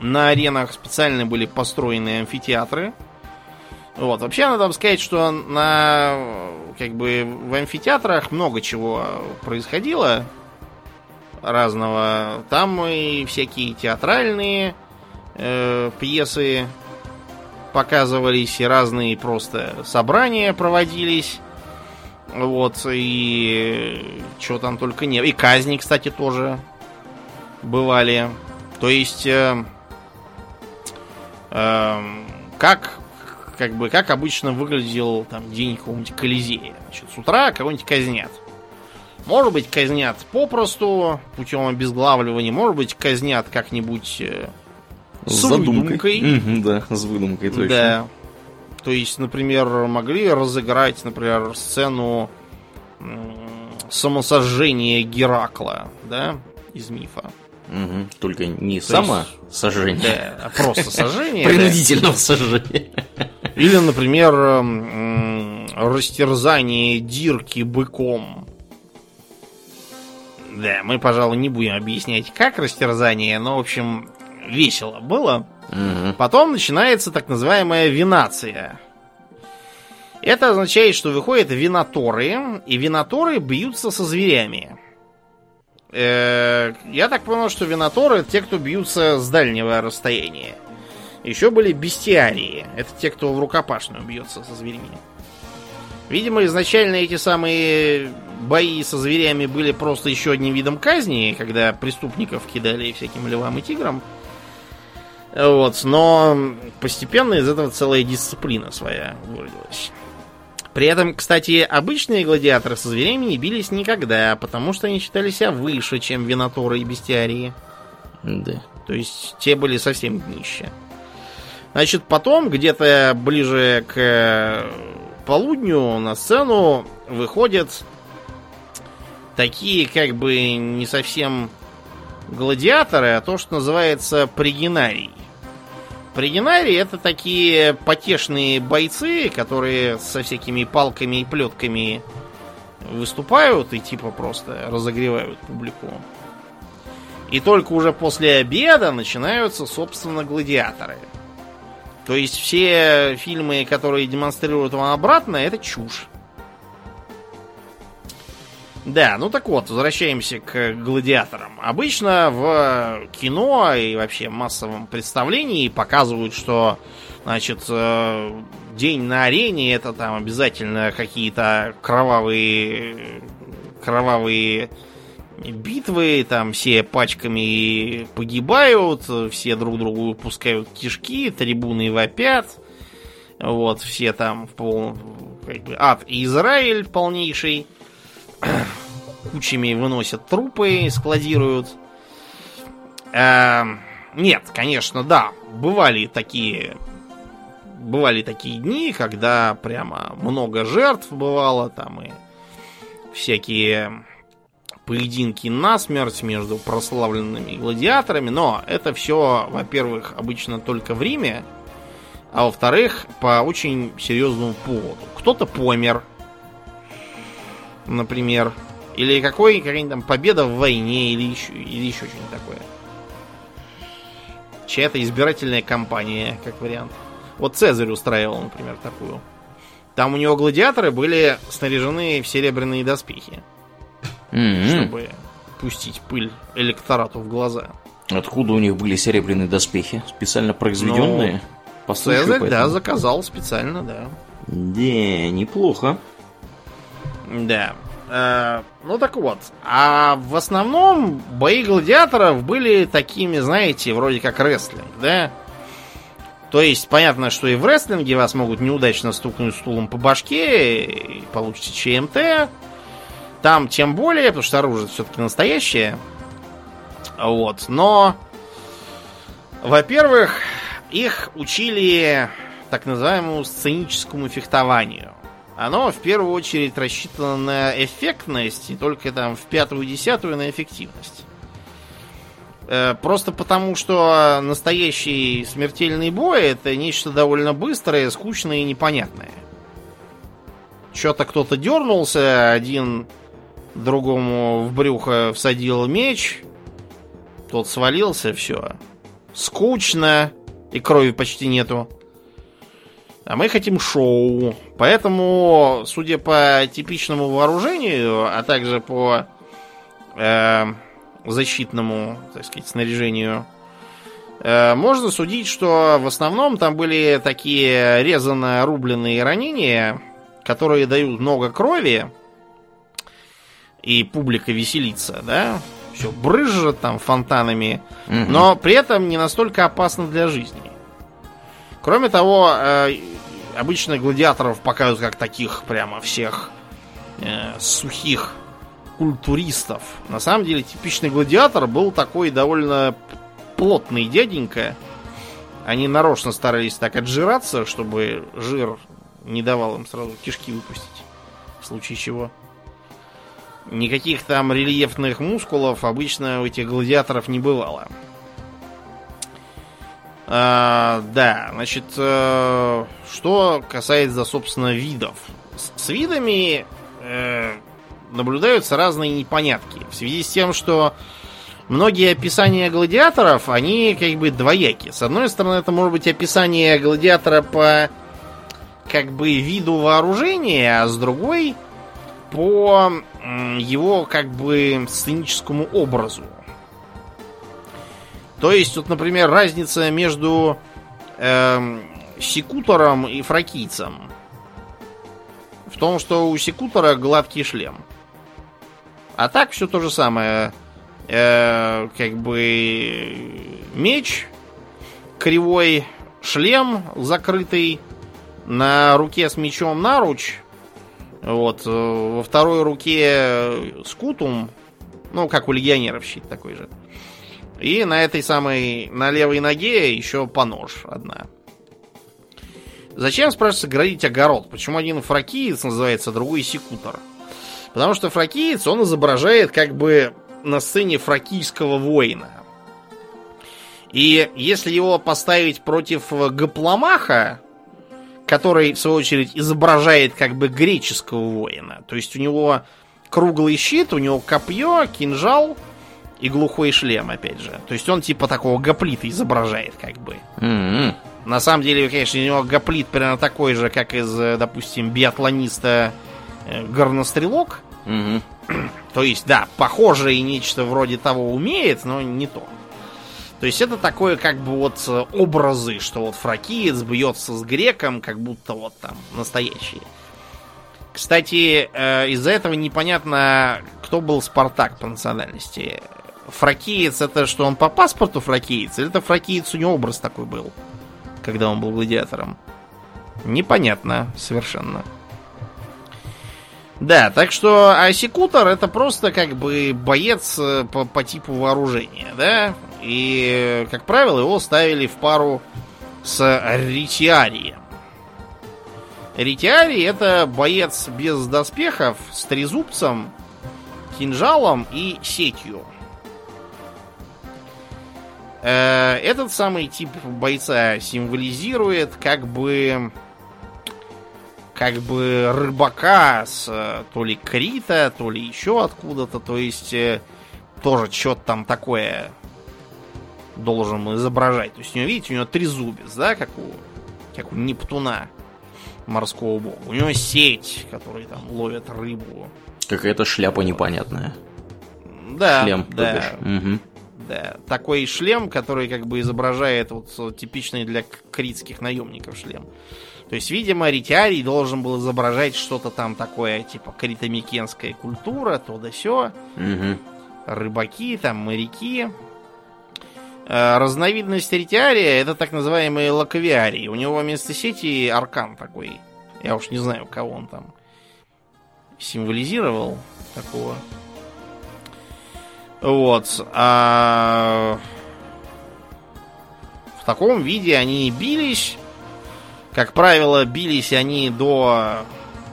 На аренах специально были построены амфитеатры. Вот, вообще надо сказать, что на как бы в амфитеатрах много чего происходило разного. Там и всякие театральные э, пьесы показывались, и разные просто собрания проводились. Вот, и что там только не... И казни, кстати, тоже бывали. То есть, э, э, как, как бы, как обычно выглядел там день какого-нибудь Колизея. Значит, с утра кого-нибудь казнят. Может быть, казнят попросту, путем обезглавливания, может быть, казнят как-нибудь э, с выдумкой. Мгм, да, с выдумкой, точно. да. То есть, например, могли разыграть, например, сцену самосожжения Геракла, да, из мифа. Угу. Только не То самосожжение. Да, а просто сожжение. Принудительного сожжения. Или, например, растерзание дирки быком. Да, мы, пожалуй, не будем объяснять, как растерзание, но, в общем, весело было. Угу. Потом начинается так называемая винация. Это означает, что выходят винаторы, и винаторы бьются со зверями. Э, я так понял, что винаторы это те, кто бьются с дальнего расстояния. Еще были бестиарии. Это те, кто в рукопашную бьется со зверями. Видимо, изначально эти самые бои со зверями были просто еще одним видом казни, когда преступников кидали всяким львам и тиграм. Вот, но постепенно из этого целая дисциплина своя выродилась. При этом, кстати, обычные гладиаторы со зверями не бились никогда, потому что они считали себя выше, чем виноторы и бестиарии. Да. То есть те были совсем днище. Значит, потом, где-то ближе к полудню на сцену выходят такие, как бы, не совсем гладиаторы, а то, что называется пригинарий. Пригинарии это такие потешные бойцы, которые со всякими палками и плетками выступают и типа просто разогревают публику. И только уже после обеда начинаются, собственно, гладиаторы. То есть все фильмы, которые демонстрируют вам обратно, это чушь. Да, ну так вот, возвращаемся к гладиаторам. Обычно в кино и вообще массовом представлении показывают, что, значит, э, день на арене это там обязательно какие-то кровавые кровавые битвы, там все пачками погибают, все друг другу пускают кишки, трибуны вопят. Вот, все там в полном как бы ад Израиль полнейший кучами выносят трупы, складируют. Э, нет, конечно, да, бывали такие бывали такие дни, когда прямо много жертв бывало, там и всякие поединки насмерть между прославленными гладиаторами, но это все, во-первых, обычно только в Риме, а во-вторых, по очень серьезному поводу. Кто-то помер, например. Или какой, какая-нибудь там победа в войне, или еще, или еще что-нибудь такое. Чья-то избирательная кампания, как вариант. Вот Цезарь устраивал, например, такую. Там у него гладиаторы были снаряжены в серебряные доспехи. Mm-hmm. Чтобы пустить пыль электорату в глаза. Откуда у них были серебряные доспехи? Специально произведенные? Ну, Цезарь, поэтому. да, заказал специально, да. Да, неплохо. Да. Э, ну так вот. А в основном бои гладиаторов были такими, знаете, вроде как рестлинг, да? То есть, понятно, что и в рестлинге вас могут неудачно стукнуть стулом по башке, и получите ЧМТ. Там тем более, потому что оружие все-таки настоящее. Вот. Но, во-первых, их учили так называемому сценическому фехтованию. Оно в первую очередь рассчитано на эффектность, и только там в пятую-десятую на эффективность. Э, просто потому, что настоящий смертельный бой это нечто довольно быстрое, скучное и непонятное. Что-то кто-то дернулся, один другому в брюхо всадил меч, тот свалился, все. Скучно, и крови почти нету. А мы хотим шоу. Поэтому, судя по типичному вооружению, а также по э, защитному, так сказать, снаряжению, э, можно судить, что в основном там были такие резано-рубленные ранения, которые дают много крови, и публика веселится, да? Все брызжет там фонтанами, угу. но при этом не настолько опасно для жизни. Кроме того, э, обычно гладиаторов показывают как таких прямо всех э, сухих культуристов. На самом деле, типичный гладиатор был такой довольно плотный дяденька. Они нарочно старались так отжираться, чтобы жир не давал им сразу кишки выпустить. В случае чего. Никаких там рельефных мускулов обычно у этих гладиаторов не бывало. А, да, значит, э, что касается, собственно, видов. С, с видами э, наблюдаются разные непонятки. В связи с тем, что многие описания гладиаторов, они как бы двояки. С одной стороны, это может быть описание гладиатора по как бы виду вооружения, а с другой по его как бы сценическому образу. То есть, вот, например, разница между э, секутором и фракийцем в том, что у секутора гладкий шлем. А так все то же самое. Э, как бы меч кривой, шлем закрытый, на руке с мечом наруч, вот, э, во второй руке скутум, ну, как у легионеров щит такой же. И на этой самой, на левой ноге еще понож одна. Зачем, спрашивается, градить огород? Почему один фракиец называется, а другой секутор? Потому что фракиец, он изображает как бы на сцене фракийского воина. И если его поставить против Гапломаха, который, в свою очередь, изображает как бы греческого воина, то есть у него круглый щит, у него копье, кинжал, и глухой шлем, опять же. То есть он типа такого гоплита изображает, как бы. Mm-hmm. На самом деле, конечно, у него гоплит примерно такой же, как из, э, допустим, биатлониста э, горнострелок. Mm-hmm. То есть, да, похоже и нечто вроде того умеет, но не то. То есть это такое как бы вот э, образы, что вот фракиец бьется с греком, как будто вот там настоящие. Кстати, из-за этого непонятно, кто был Спартак по национальности фракиец это что он по паспорту фракиец, или это фракиец у него образ такой был, когда он был гладиатором? Непонятно совершенно. Да, так что асекутор это просто как бы боец э, по, по типу вооружения, да? И, как правило, его ставили в пару с ритиарием. Ритиарий это боец без доспехов, с трезубцем, кинжалом и сетью. Э, этот самый тип бойца символизирует как бы как бы рыбака с э, то ли Крита, то ли еще откуда-то, то есть э, тоже что-то там такое должен изображать. То есть у него, видите, у него трезубец, да, как у, как у Нептуна морского бога. У него сеть, который там ловит рыбу. Какая-то шляпа непонятная. Да, Шлем, да. Угу. Да, такой шлем, который как бы изображает вот типичный для критских наемников шлем. То есть, видимо, Ритиарий должен был изображать что-то там такое, типа критомикенская культура, то да сё. Угу. Рыбаки, там, моряки. Э, разновидность Ритиария это так называемый лаковиарий. У него вместо сети аркан такой. Я уж не знаю, кого он там символизировал такого. Вот. А... В таком виде они бились. Как правило, бились они до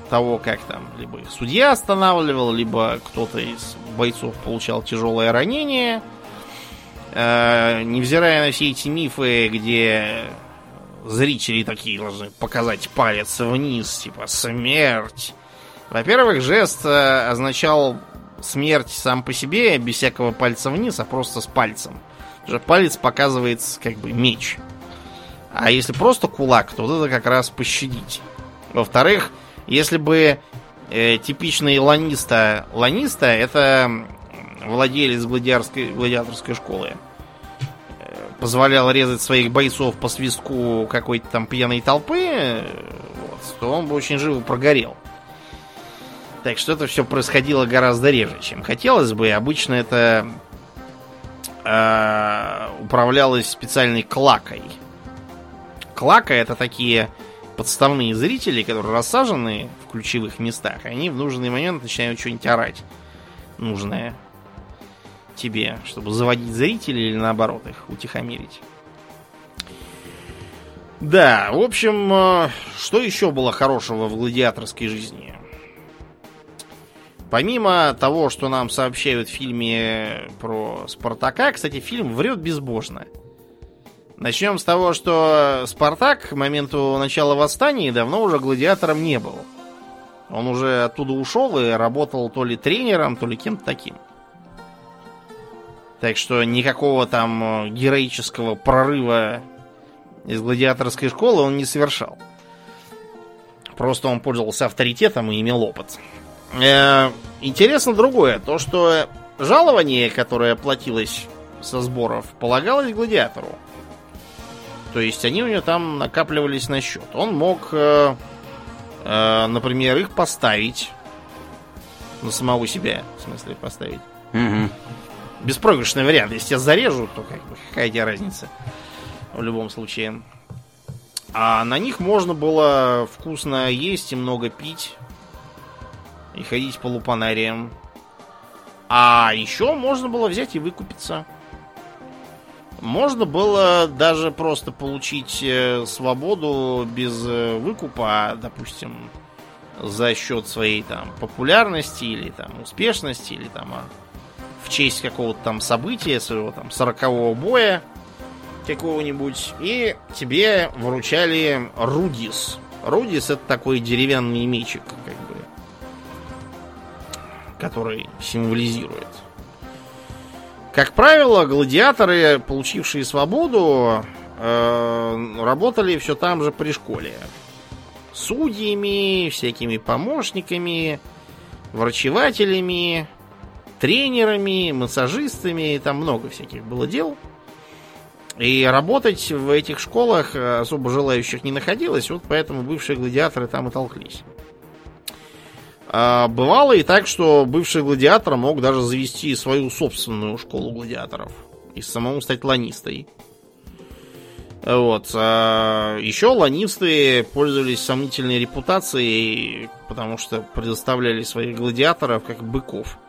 того, как там либо их судья останавливал, либо кто-то из бойцов получал тяжелое ранение. Э, невзирая на все эти мифы, где зрители такие должны показать палец вниз, типа смерть. Во-первых, жест э, означал смерть сам по себе, без всякого пальца вниз, а просто с пальцем. Уже палец показывает как бы меч. А если просто кулак, то вот это как раз пощадить. Во-вторых, если бы э, типичный ланиста... Ланиста это владелец гладиаторской, гладиаторской школы. Э, позволял резать своих бойцов по свистку какой-то там пьяной толпы, вот, то он бы очень живо прогорел. Так что это все происходило гораздо реже, чем хотелось бы. Обычно это э, управлялось специальной клакой. Клака это такие подставные зрители, которые рассажены в ключевых местах. Они в нужный момент начинают что-нибудь орать нужное тебе, чтобы заводить зрителей или наоборот их утихомирить. Да, в общем, э, что еще было хорошего в гладиаторской жизни? Помимо того, что нам сообщают в фильме про Спартака, кстати, фильм врет безбожно. Начнем с того, что Спартак к моменту начала восстания давно уже гладиатором не был. Он уже оттуда ушел и работал то ли тренером, то ли кем-то таким. Так что никакого там э, героического прорыва из гладиаторской школы он не совершал. Просто он пользовался авторитетом и имел опыт. Э, интересно другое, то что жалование, которое платилось со сборов, полагалось гладиатору. То есть они у него там накапливались на счет. Он мог, э, э, например, их поставить на самого себя, в смысле поставить. Угу. Беспроигрышный вариант. Если тебя зарежут, то как бы какая тебе разница в любом случае. А на них можно было вкусно есть и много пить и ходить по лупанариям. А еще можно было взять и выкупиться. Можно было даже просто получить э, свободу без э, выкупа, допустим, за счет своей там популярности или там успешности, или там а, в честь какого-то там события, своего там сорокового боя какого-нибудь, и тебе вручали Рудис. Рудис это такой деревянный мечик, как который символизирует. Как правило, гладиаторы, получившие свободу, э, работали все там же при школе. Судьями, всякими помощниками, врачевателями, тренерами, массажистами, там много всяких было дел. И работать в этих школах особо желающих не находилось, вот поэтому бывшие гладиаторы там и толклись. А, бывало и так, что бывший гладиатор мог даже завести свою собственную школу гладиаторов и самому стать ланистой. Вот. А еще ланисты пользовались сомнительной репутацией, потому что предоставляли своих гладиаторов как быков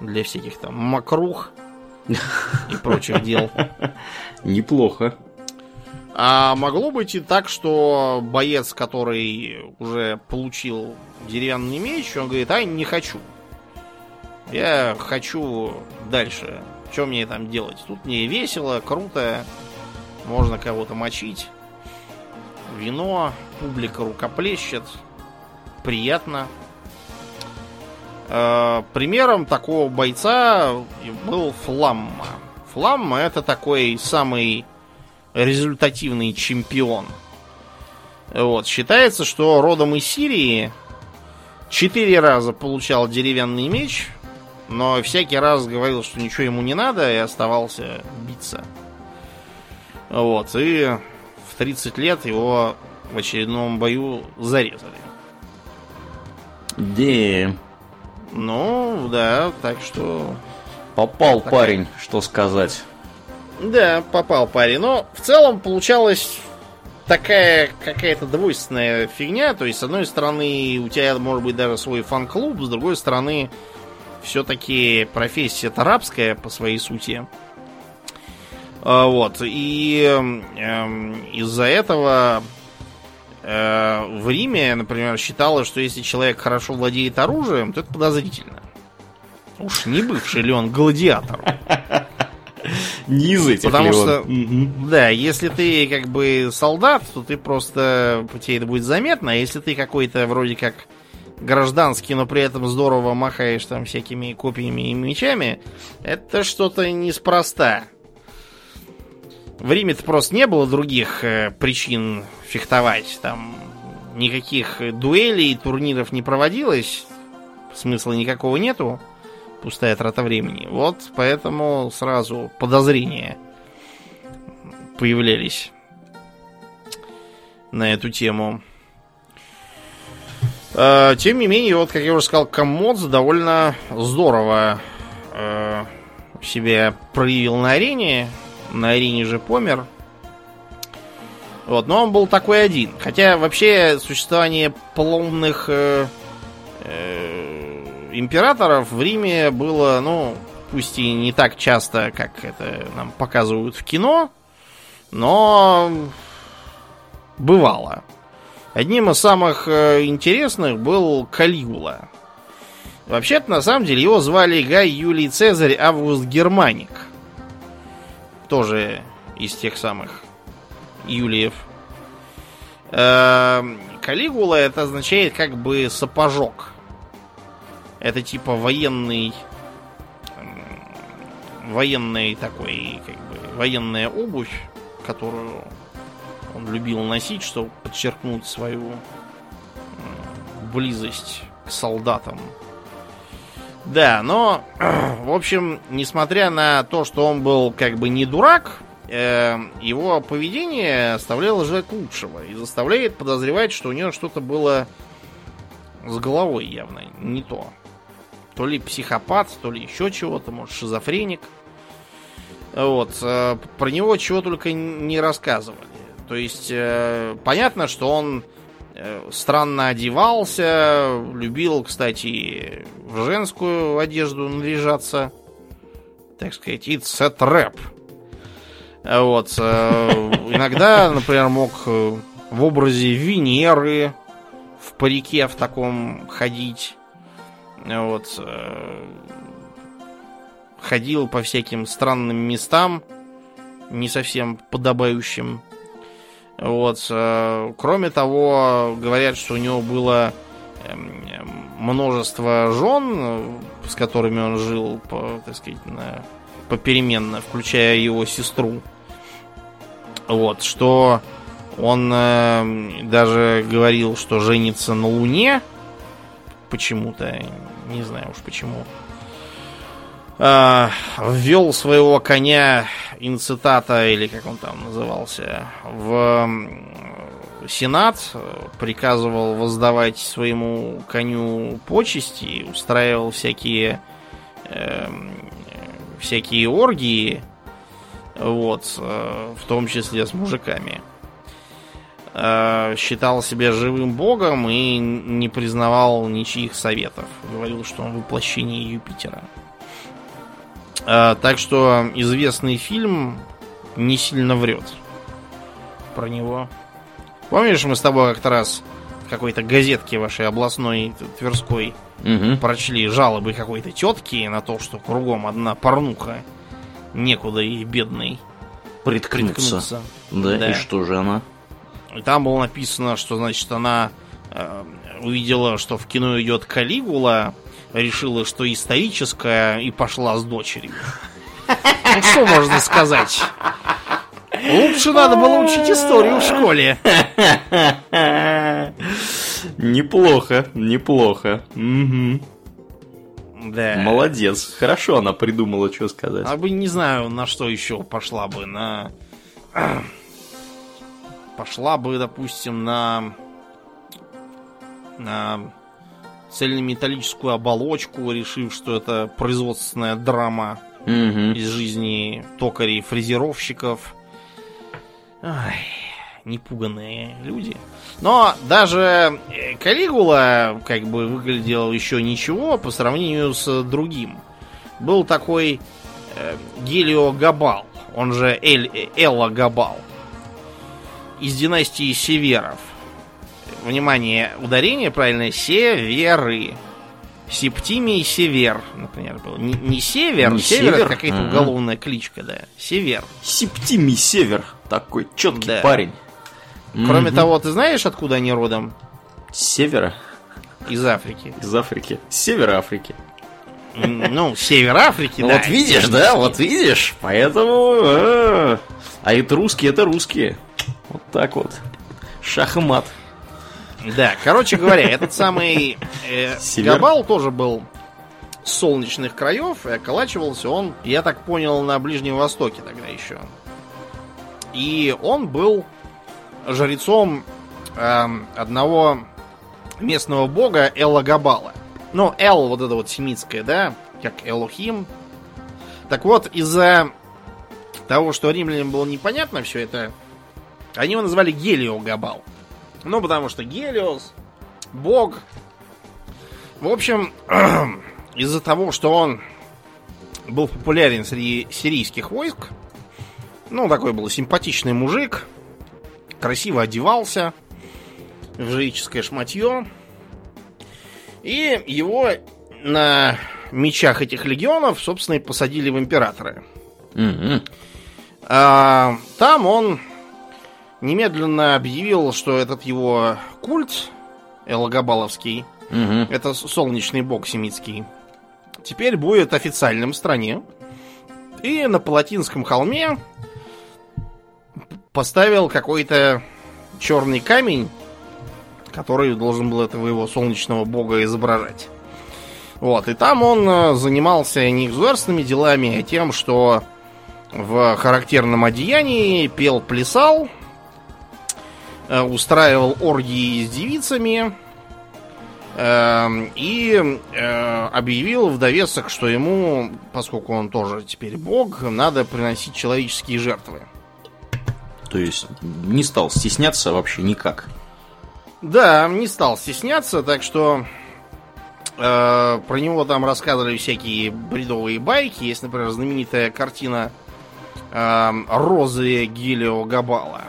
для всяких там макрух и прочих дел. Неплохо. А могло быть и так, что боец, который уже получил деревянный меч, он говорит, а не хочу. Я хочу дальше. Что мне там делать? Тут мне весело, круто. Можно кого-то мочить. Вино, публика рукоплещет. Приятно. Э, примером такого бойца был Фламма. Фламма это такой самый результативный чемпион. Вот. Считается, что родом из Сирии четыре раза получал деревянный меч, но всякий раз говорил, что ничего ему не надо, и оставался биться. Вот. И в 30 лет его в очередном бою зарезали. Да. Ну, да, так что... Попал так... парень, что сказать. Да, попал парень. Но в целом получалось такая какая-то двойственная фигня. То есть, с одной стороны, у тебя может быть даже свой фан-клуб, с другой стороны, все-таки профессия это рабская по своей сути. А, вот. И э, из-за этого э, в Риме, например, считалось, что если человек хорошо владеет оружием, то это подозрительно. Уж не бывший ли он гладиатор. Этих Потому что, угу. да, если ты как бы солдат, то ты просто, тебе это будет заметно, а если ты какой-то вроде как гражданский, но при этом здорово махаешь там всякими копьями и мечами, это что-то неспроста. В Риме-то просто не было других э, причин фехтовать. Там никаких дуэлей, турниров не проводилось. Смысла никакого нету пустая трата времени. Вот поэтому сразу подозрения появлялись на эту тему. А, тем не менее, вот, как я уже сказал, Коммодс довольно здорово э, себя проявил на арене. На арене же помер. Вот, но он был такой один. Хотя вообще существование поломных э, э, императоров в Риме было, ну, пусть и не так часто, как это нам показывают в кино, но бывало. Одним из самых э, интересных был Калигула. Вообще-то, на самом деле, его звали Гай Юлий Цезарь Август Германик. Тоже из тех самых Юлиев. Э, Калигула это означает как бы сапожок. Это типа военный военный такой, как бы, военная обувь, которую он любил носить, чтобы подчеркнуть свою близость к солдатам. Да, но, в общем, несмотря на то, что он был как бы не дурак, э, его поведение оставляло желать лучшего и заставляет подозревать, что у него что-то было с головой явно не то. То ли психопат, то ли еще чего-то, может, шизофреник. Вот. Э, про него чего только не рассказывали. То есть, э, понятно, что он э, странно одевался, любил, кстати, в женскую одежду наряжаться. Так сказать, it's a trap. Вот. Иногда, например, мог в образе Венеры в парике в таком ходить. Вот ходил по всяким странным местам, не совсем подобающим. Вот. Э, кроме того, говорят, что у него было эм, множество жен, с которыми он жил, по, так сказать, на, попеременно, включая его сестру. Вот, что он э, даже говорил, что женится на Луне. Почему-то, не знаю уж почему э, ввел своего коня инцитата, или как он там назывался, в Сенат, приказывал воздавать своему коню почести, устраивал всякие э, всякие оргии, вот, э, в том числе с мужиками. Э, считал себя живым богом и не признавал ничьих советов. Говорил, что он воплощение Юпитера. А, так что известный фильм не сильно врет про него. Помнишь, мы с тобой как-то раз в какой-то газетке вашей областной Тверской угу. прочли жалобы какой-то тетки на то, что кругом одна порнуха, некуда и бедный приткнуться. приткнуться. Да, да, и что же она? И там было написано, что, значит, она э, увидела, что в кино идет Калигула, решила, что историческая, и пошла с дочерью. Ну, что можно сказать? Лучше надо было учить историю в школе. Неплохо, неплохо. Угу. Да. Молодец. Хорошо она придумала, что сказать. А бы не знаю, на что еще пошла бы. На... Пошла бы, допустим, на... На цельнометаллическую оболочку, решив, что это производственная драма угу. из жизни токарей, фрезеровщиков. Ай, непуганные люди. Но даже э, Калигула как бы выглядел еще ничего по сравнению с другим. Был такой э, Гелио Габал, он же Эль, Элла Габал, из династии Северов внимание, ударение правильное, северы. Септимий Север, например, был. Не, не Север, не Север, это какая-то угу. уголовная кличка, да. Север. Септимий Север. Такой четкий да. парень. Кроме угу. того, ты знаешь, откуда они родом? С севера. Из Африки. Из Африки. С севера Африки. Ну, север Африки, да. Вот видишь, да, вот видишь. Поэтому... А, а это русские, это русские. Вот так вот. Шахмат. Да, короче говоря, этот самый э, Габал тоже был солнечных краев, и околачивался он, я так понял, на Ближнем Востоке тогда еще. И он был жрецом э, одного местного бога Элла Габала. Ну, Эл, вот это вот семитское, да, как Элохим. Так вот, из-за того, что римлянам было непонятно все это, они его назвали Гелио Габал. Ну, потому что Гелиос, Бог. В общем, из-за того, что он был популярен среди сирийских войск, ну, такой был симпатичный мужик, красиво одевался в жреческое шматье. И его на мечах этих легионов, собственно, и посадили в императоры. Мгм. А, там он немедленно объявил, что этот его культ Элогабаловский, Мгм. это солнечный бог семитский, теперь будет официальным в стране. И на Палатинском холме поставил какой-то черный камень, который должен был этого его солнечного бога изображать. Вот, и там он э, занимался не государственными делами, а тем, что в характерном одеянии пел, плясал, устраивал оргии с девицами эм, и э, объявил в довесок, что ему, поскольку он тоже теперь бог, надо приносить человеческие жертвы. То есть не стал стесняться вообще никак. Да, не стал стесняться, так что э, про него там рассказывали всякие бредовые байки. Есть, например, знаменитая картина э, Розы Гелио Габала.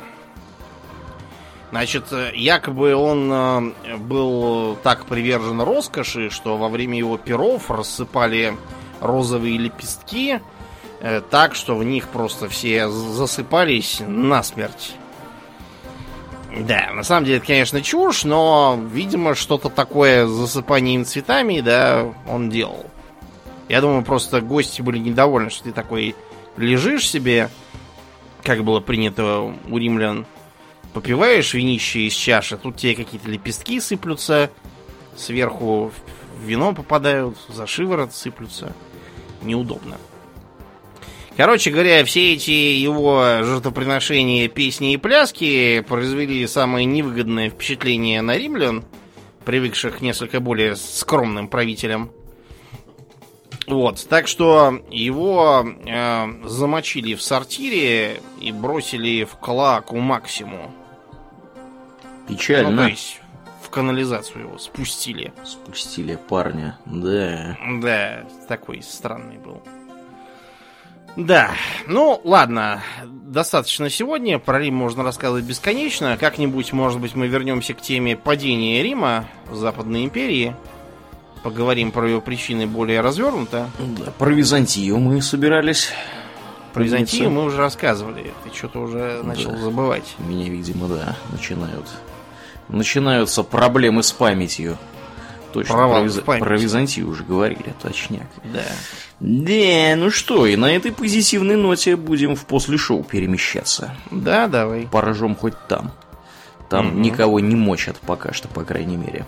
Значит, э, якобы он э, был так привержен роскоши, что во время его перов рассыпали розовые лепестки э, так, что в них просто все засыпались насмерть. Да, на самом деле это, конечно, чушь, но, видимо, что-то такое с засыпанием цветами, да, он делал. Я думаю, просто гости были недовольны, что ты такой лежишь себе, как было принято у римлян, попиваешь винище из чаши, тут тебе какие-то лепестки сыплются, сверху вино попадают, за шиворот сыплются. Неудобно. Короче говоря, все эти его жертвоприношения, песни и пляски произвели самое невыгодное впечатление на римлян, привыкших несколько более скромным правителям. Вот, так что его э, замочили в сортире и бросили в клаку максимум. Ну, Печально. то есть в канализацию его спустили. Спустили парня. Да. Да, такой странный был. Да, ну ладно, достаточно сегодня. Про Рим можно рассказывать бесконечно. Как-нибудь, может быть, мы вернемся к теме падения Рима, Западной империи. Поговорим про ее причины более развернуто. Да, Про Византию мы собирались. Про Византию мы уже рассказывали. Ты что-то уже начал Да. забывать. Меня, видимо, да, начинают. Начинаются проблемы с памятью. Точно, Провал про, в Виза- памяти. про Византию уже говорили, точняк. Да. Да, ну что, и на этой позитивной ноте будем в после шоу перемещаться. Да, давай. Поражом хоть там. Там Мгм. никого не мочат пока что, по крайней мере.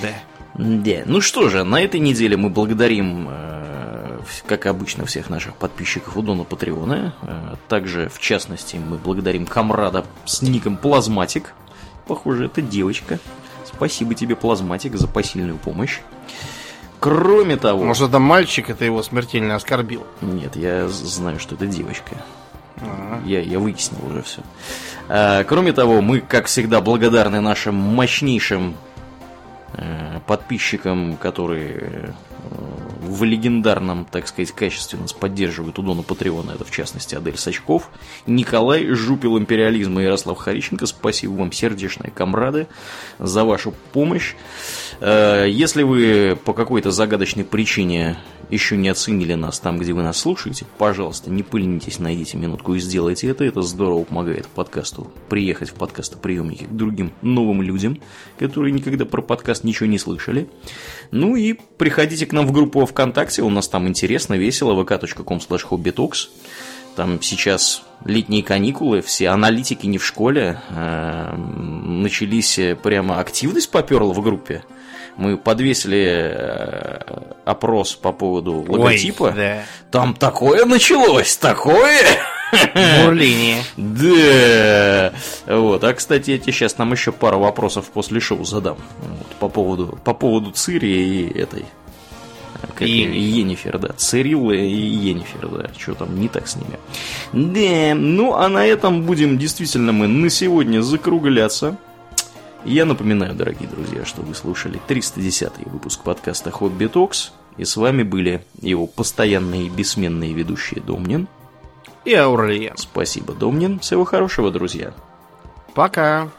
Да. Да, ну что же, на этой неделе мы благодарим, э, как обычно, всех наших подписчиков у Дона Патреона. Э, Также, в частности, мы благодарим комрада с ником Плазматик. Похоже, это девочка. Спасибо тебе, Плазматик, за посильную помощь. Кроме того... Может, это мальчик, это его смертельно оскорбил. Нет, я знаю, что это девочка. Ага. Я, я выяснил уже все. кроме того, мы, как всегда, благодарны нашим мощнейшим э, подписчикам, которые в легендарном, так сказать, качестве нас поддерживают у Дона Патреона. Это, в частности, Адель Сачков, Николай, Жупил Империализма и Ярослав Хариченко. Спасибо вам, сердечные комрады, за вашу помощь. Э, Если вы по какой-то загадочной причине еще не оценили нас там, где вы нас слушаете, пожалуйста, не пыльнитесь, найдите минутку и сделайте это. Это здорово помогает подкасту приехать в подкастоприемники к другим новым людям, которые никогда про подкаст ничего не слышали. Ну и приходите к нам в группу ВКонтакте, у нас там интересно, весело, vk.com slash hobbytalks. Там сейчас летние каникулы, все аналитики не в школе. э, Начались э, прямо активность поперла в группе. Мы подвесили э, опрос по поводу логотипа. Ой, да. Там такое началось, такое! Бурление. Да. Вот. А кстати, я тебе сейчас нам еще пару вопросов после шоу задам. Вот, по поводу по поводу Цири и этой. Как ее? Йеннифер. Йеннифер, да. Цирилла и Йеннифер, да. Что там не так с ними? Да. Ну, а на этом будем действительно мы на сегодня закругляться. Я напоминаю, дорогие друзья, что вы слушали 310 выпуск подкаста Хобби Токс. И с вами были его постоянные и бессменные ведущие Домнин. И Аурлиен. Спасибо, Домнин. Всего хорошего, друзья. Пока.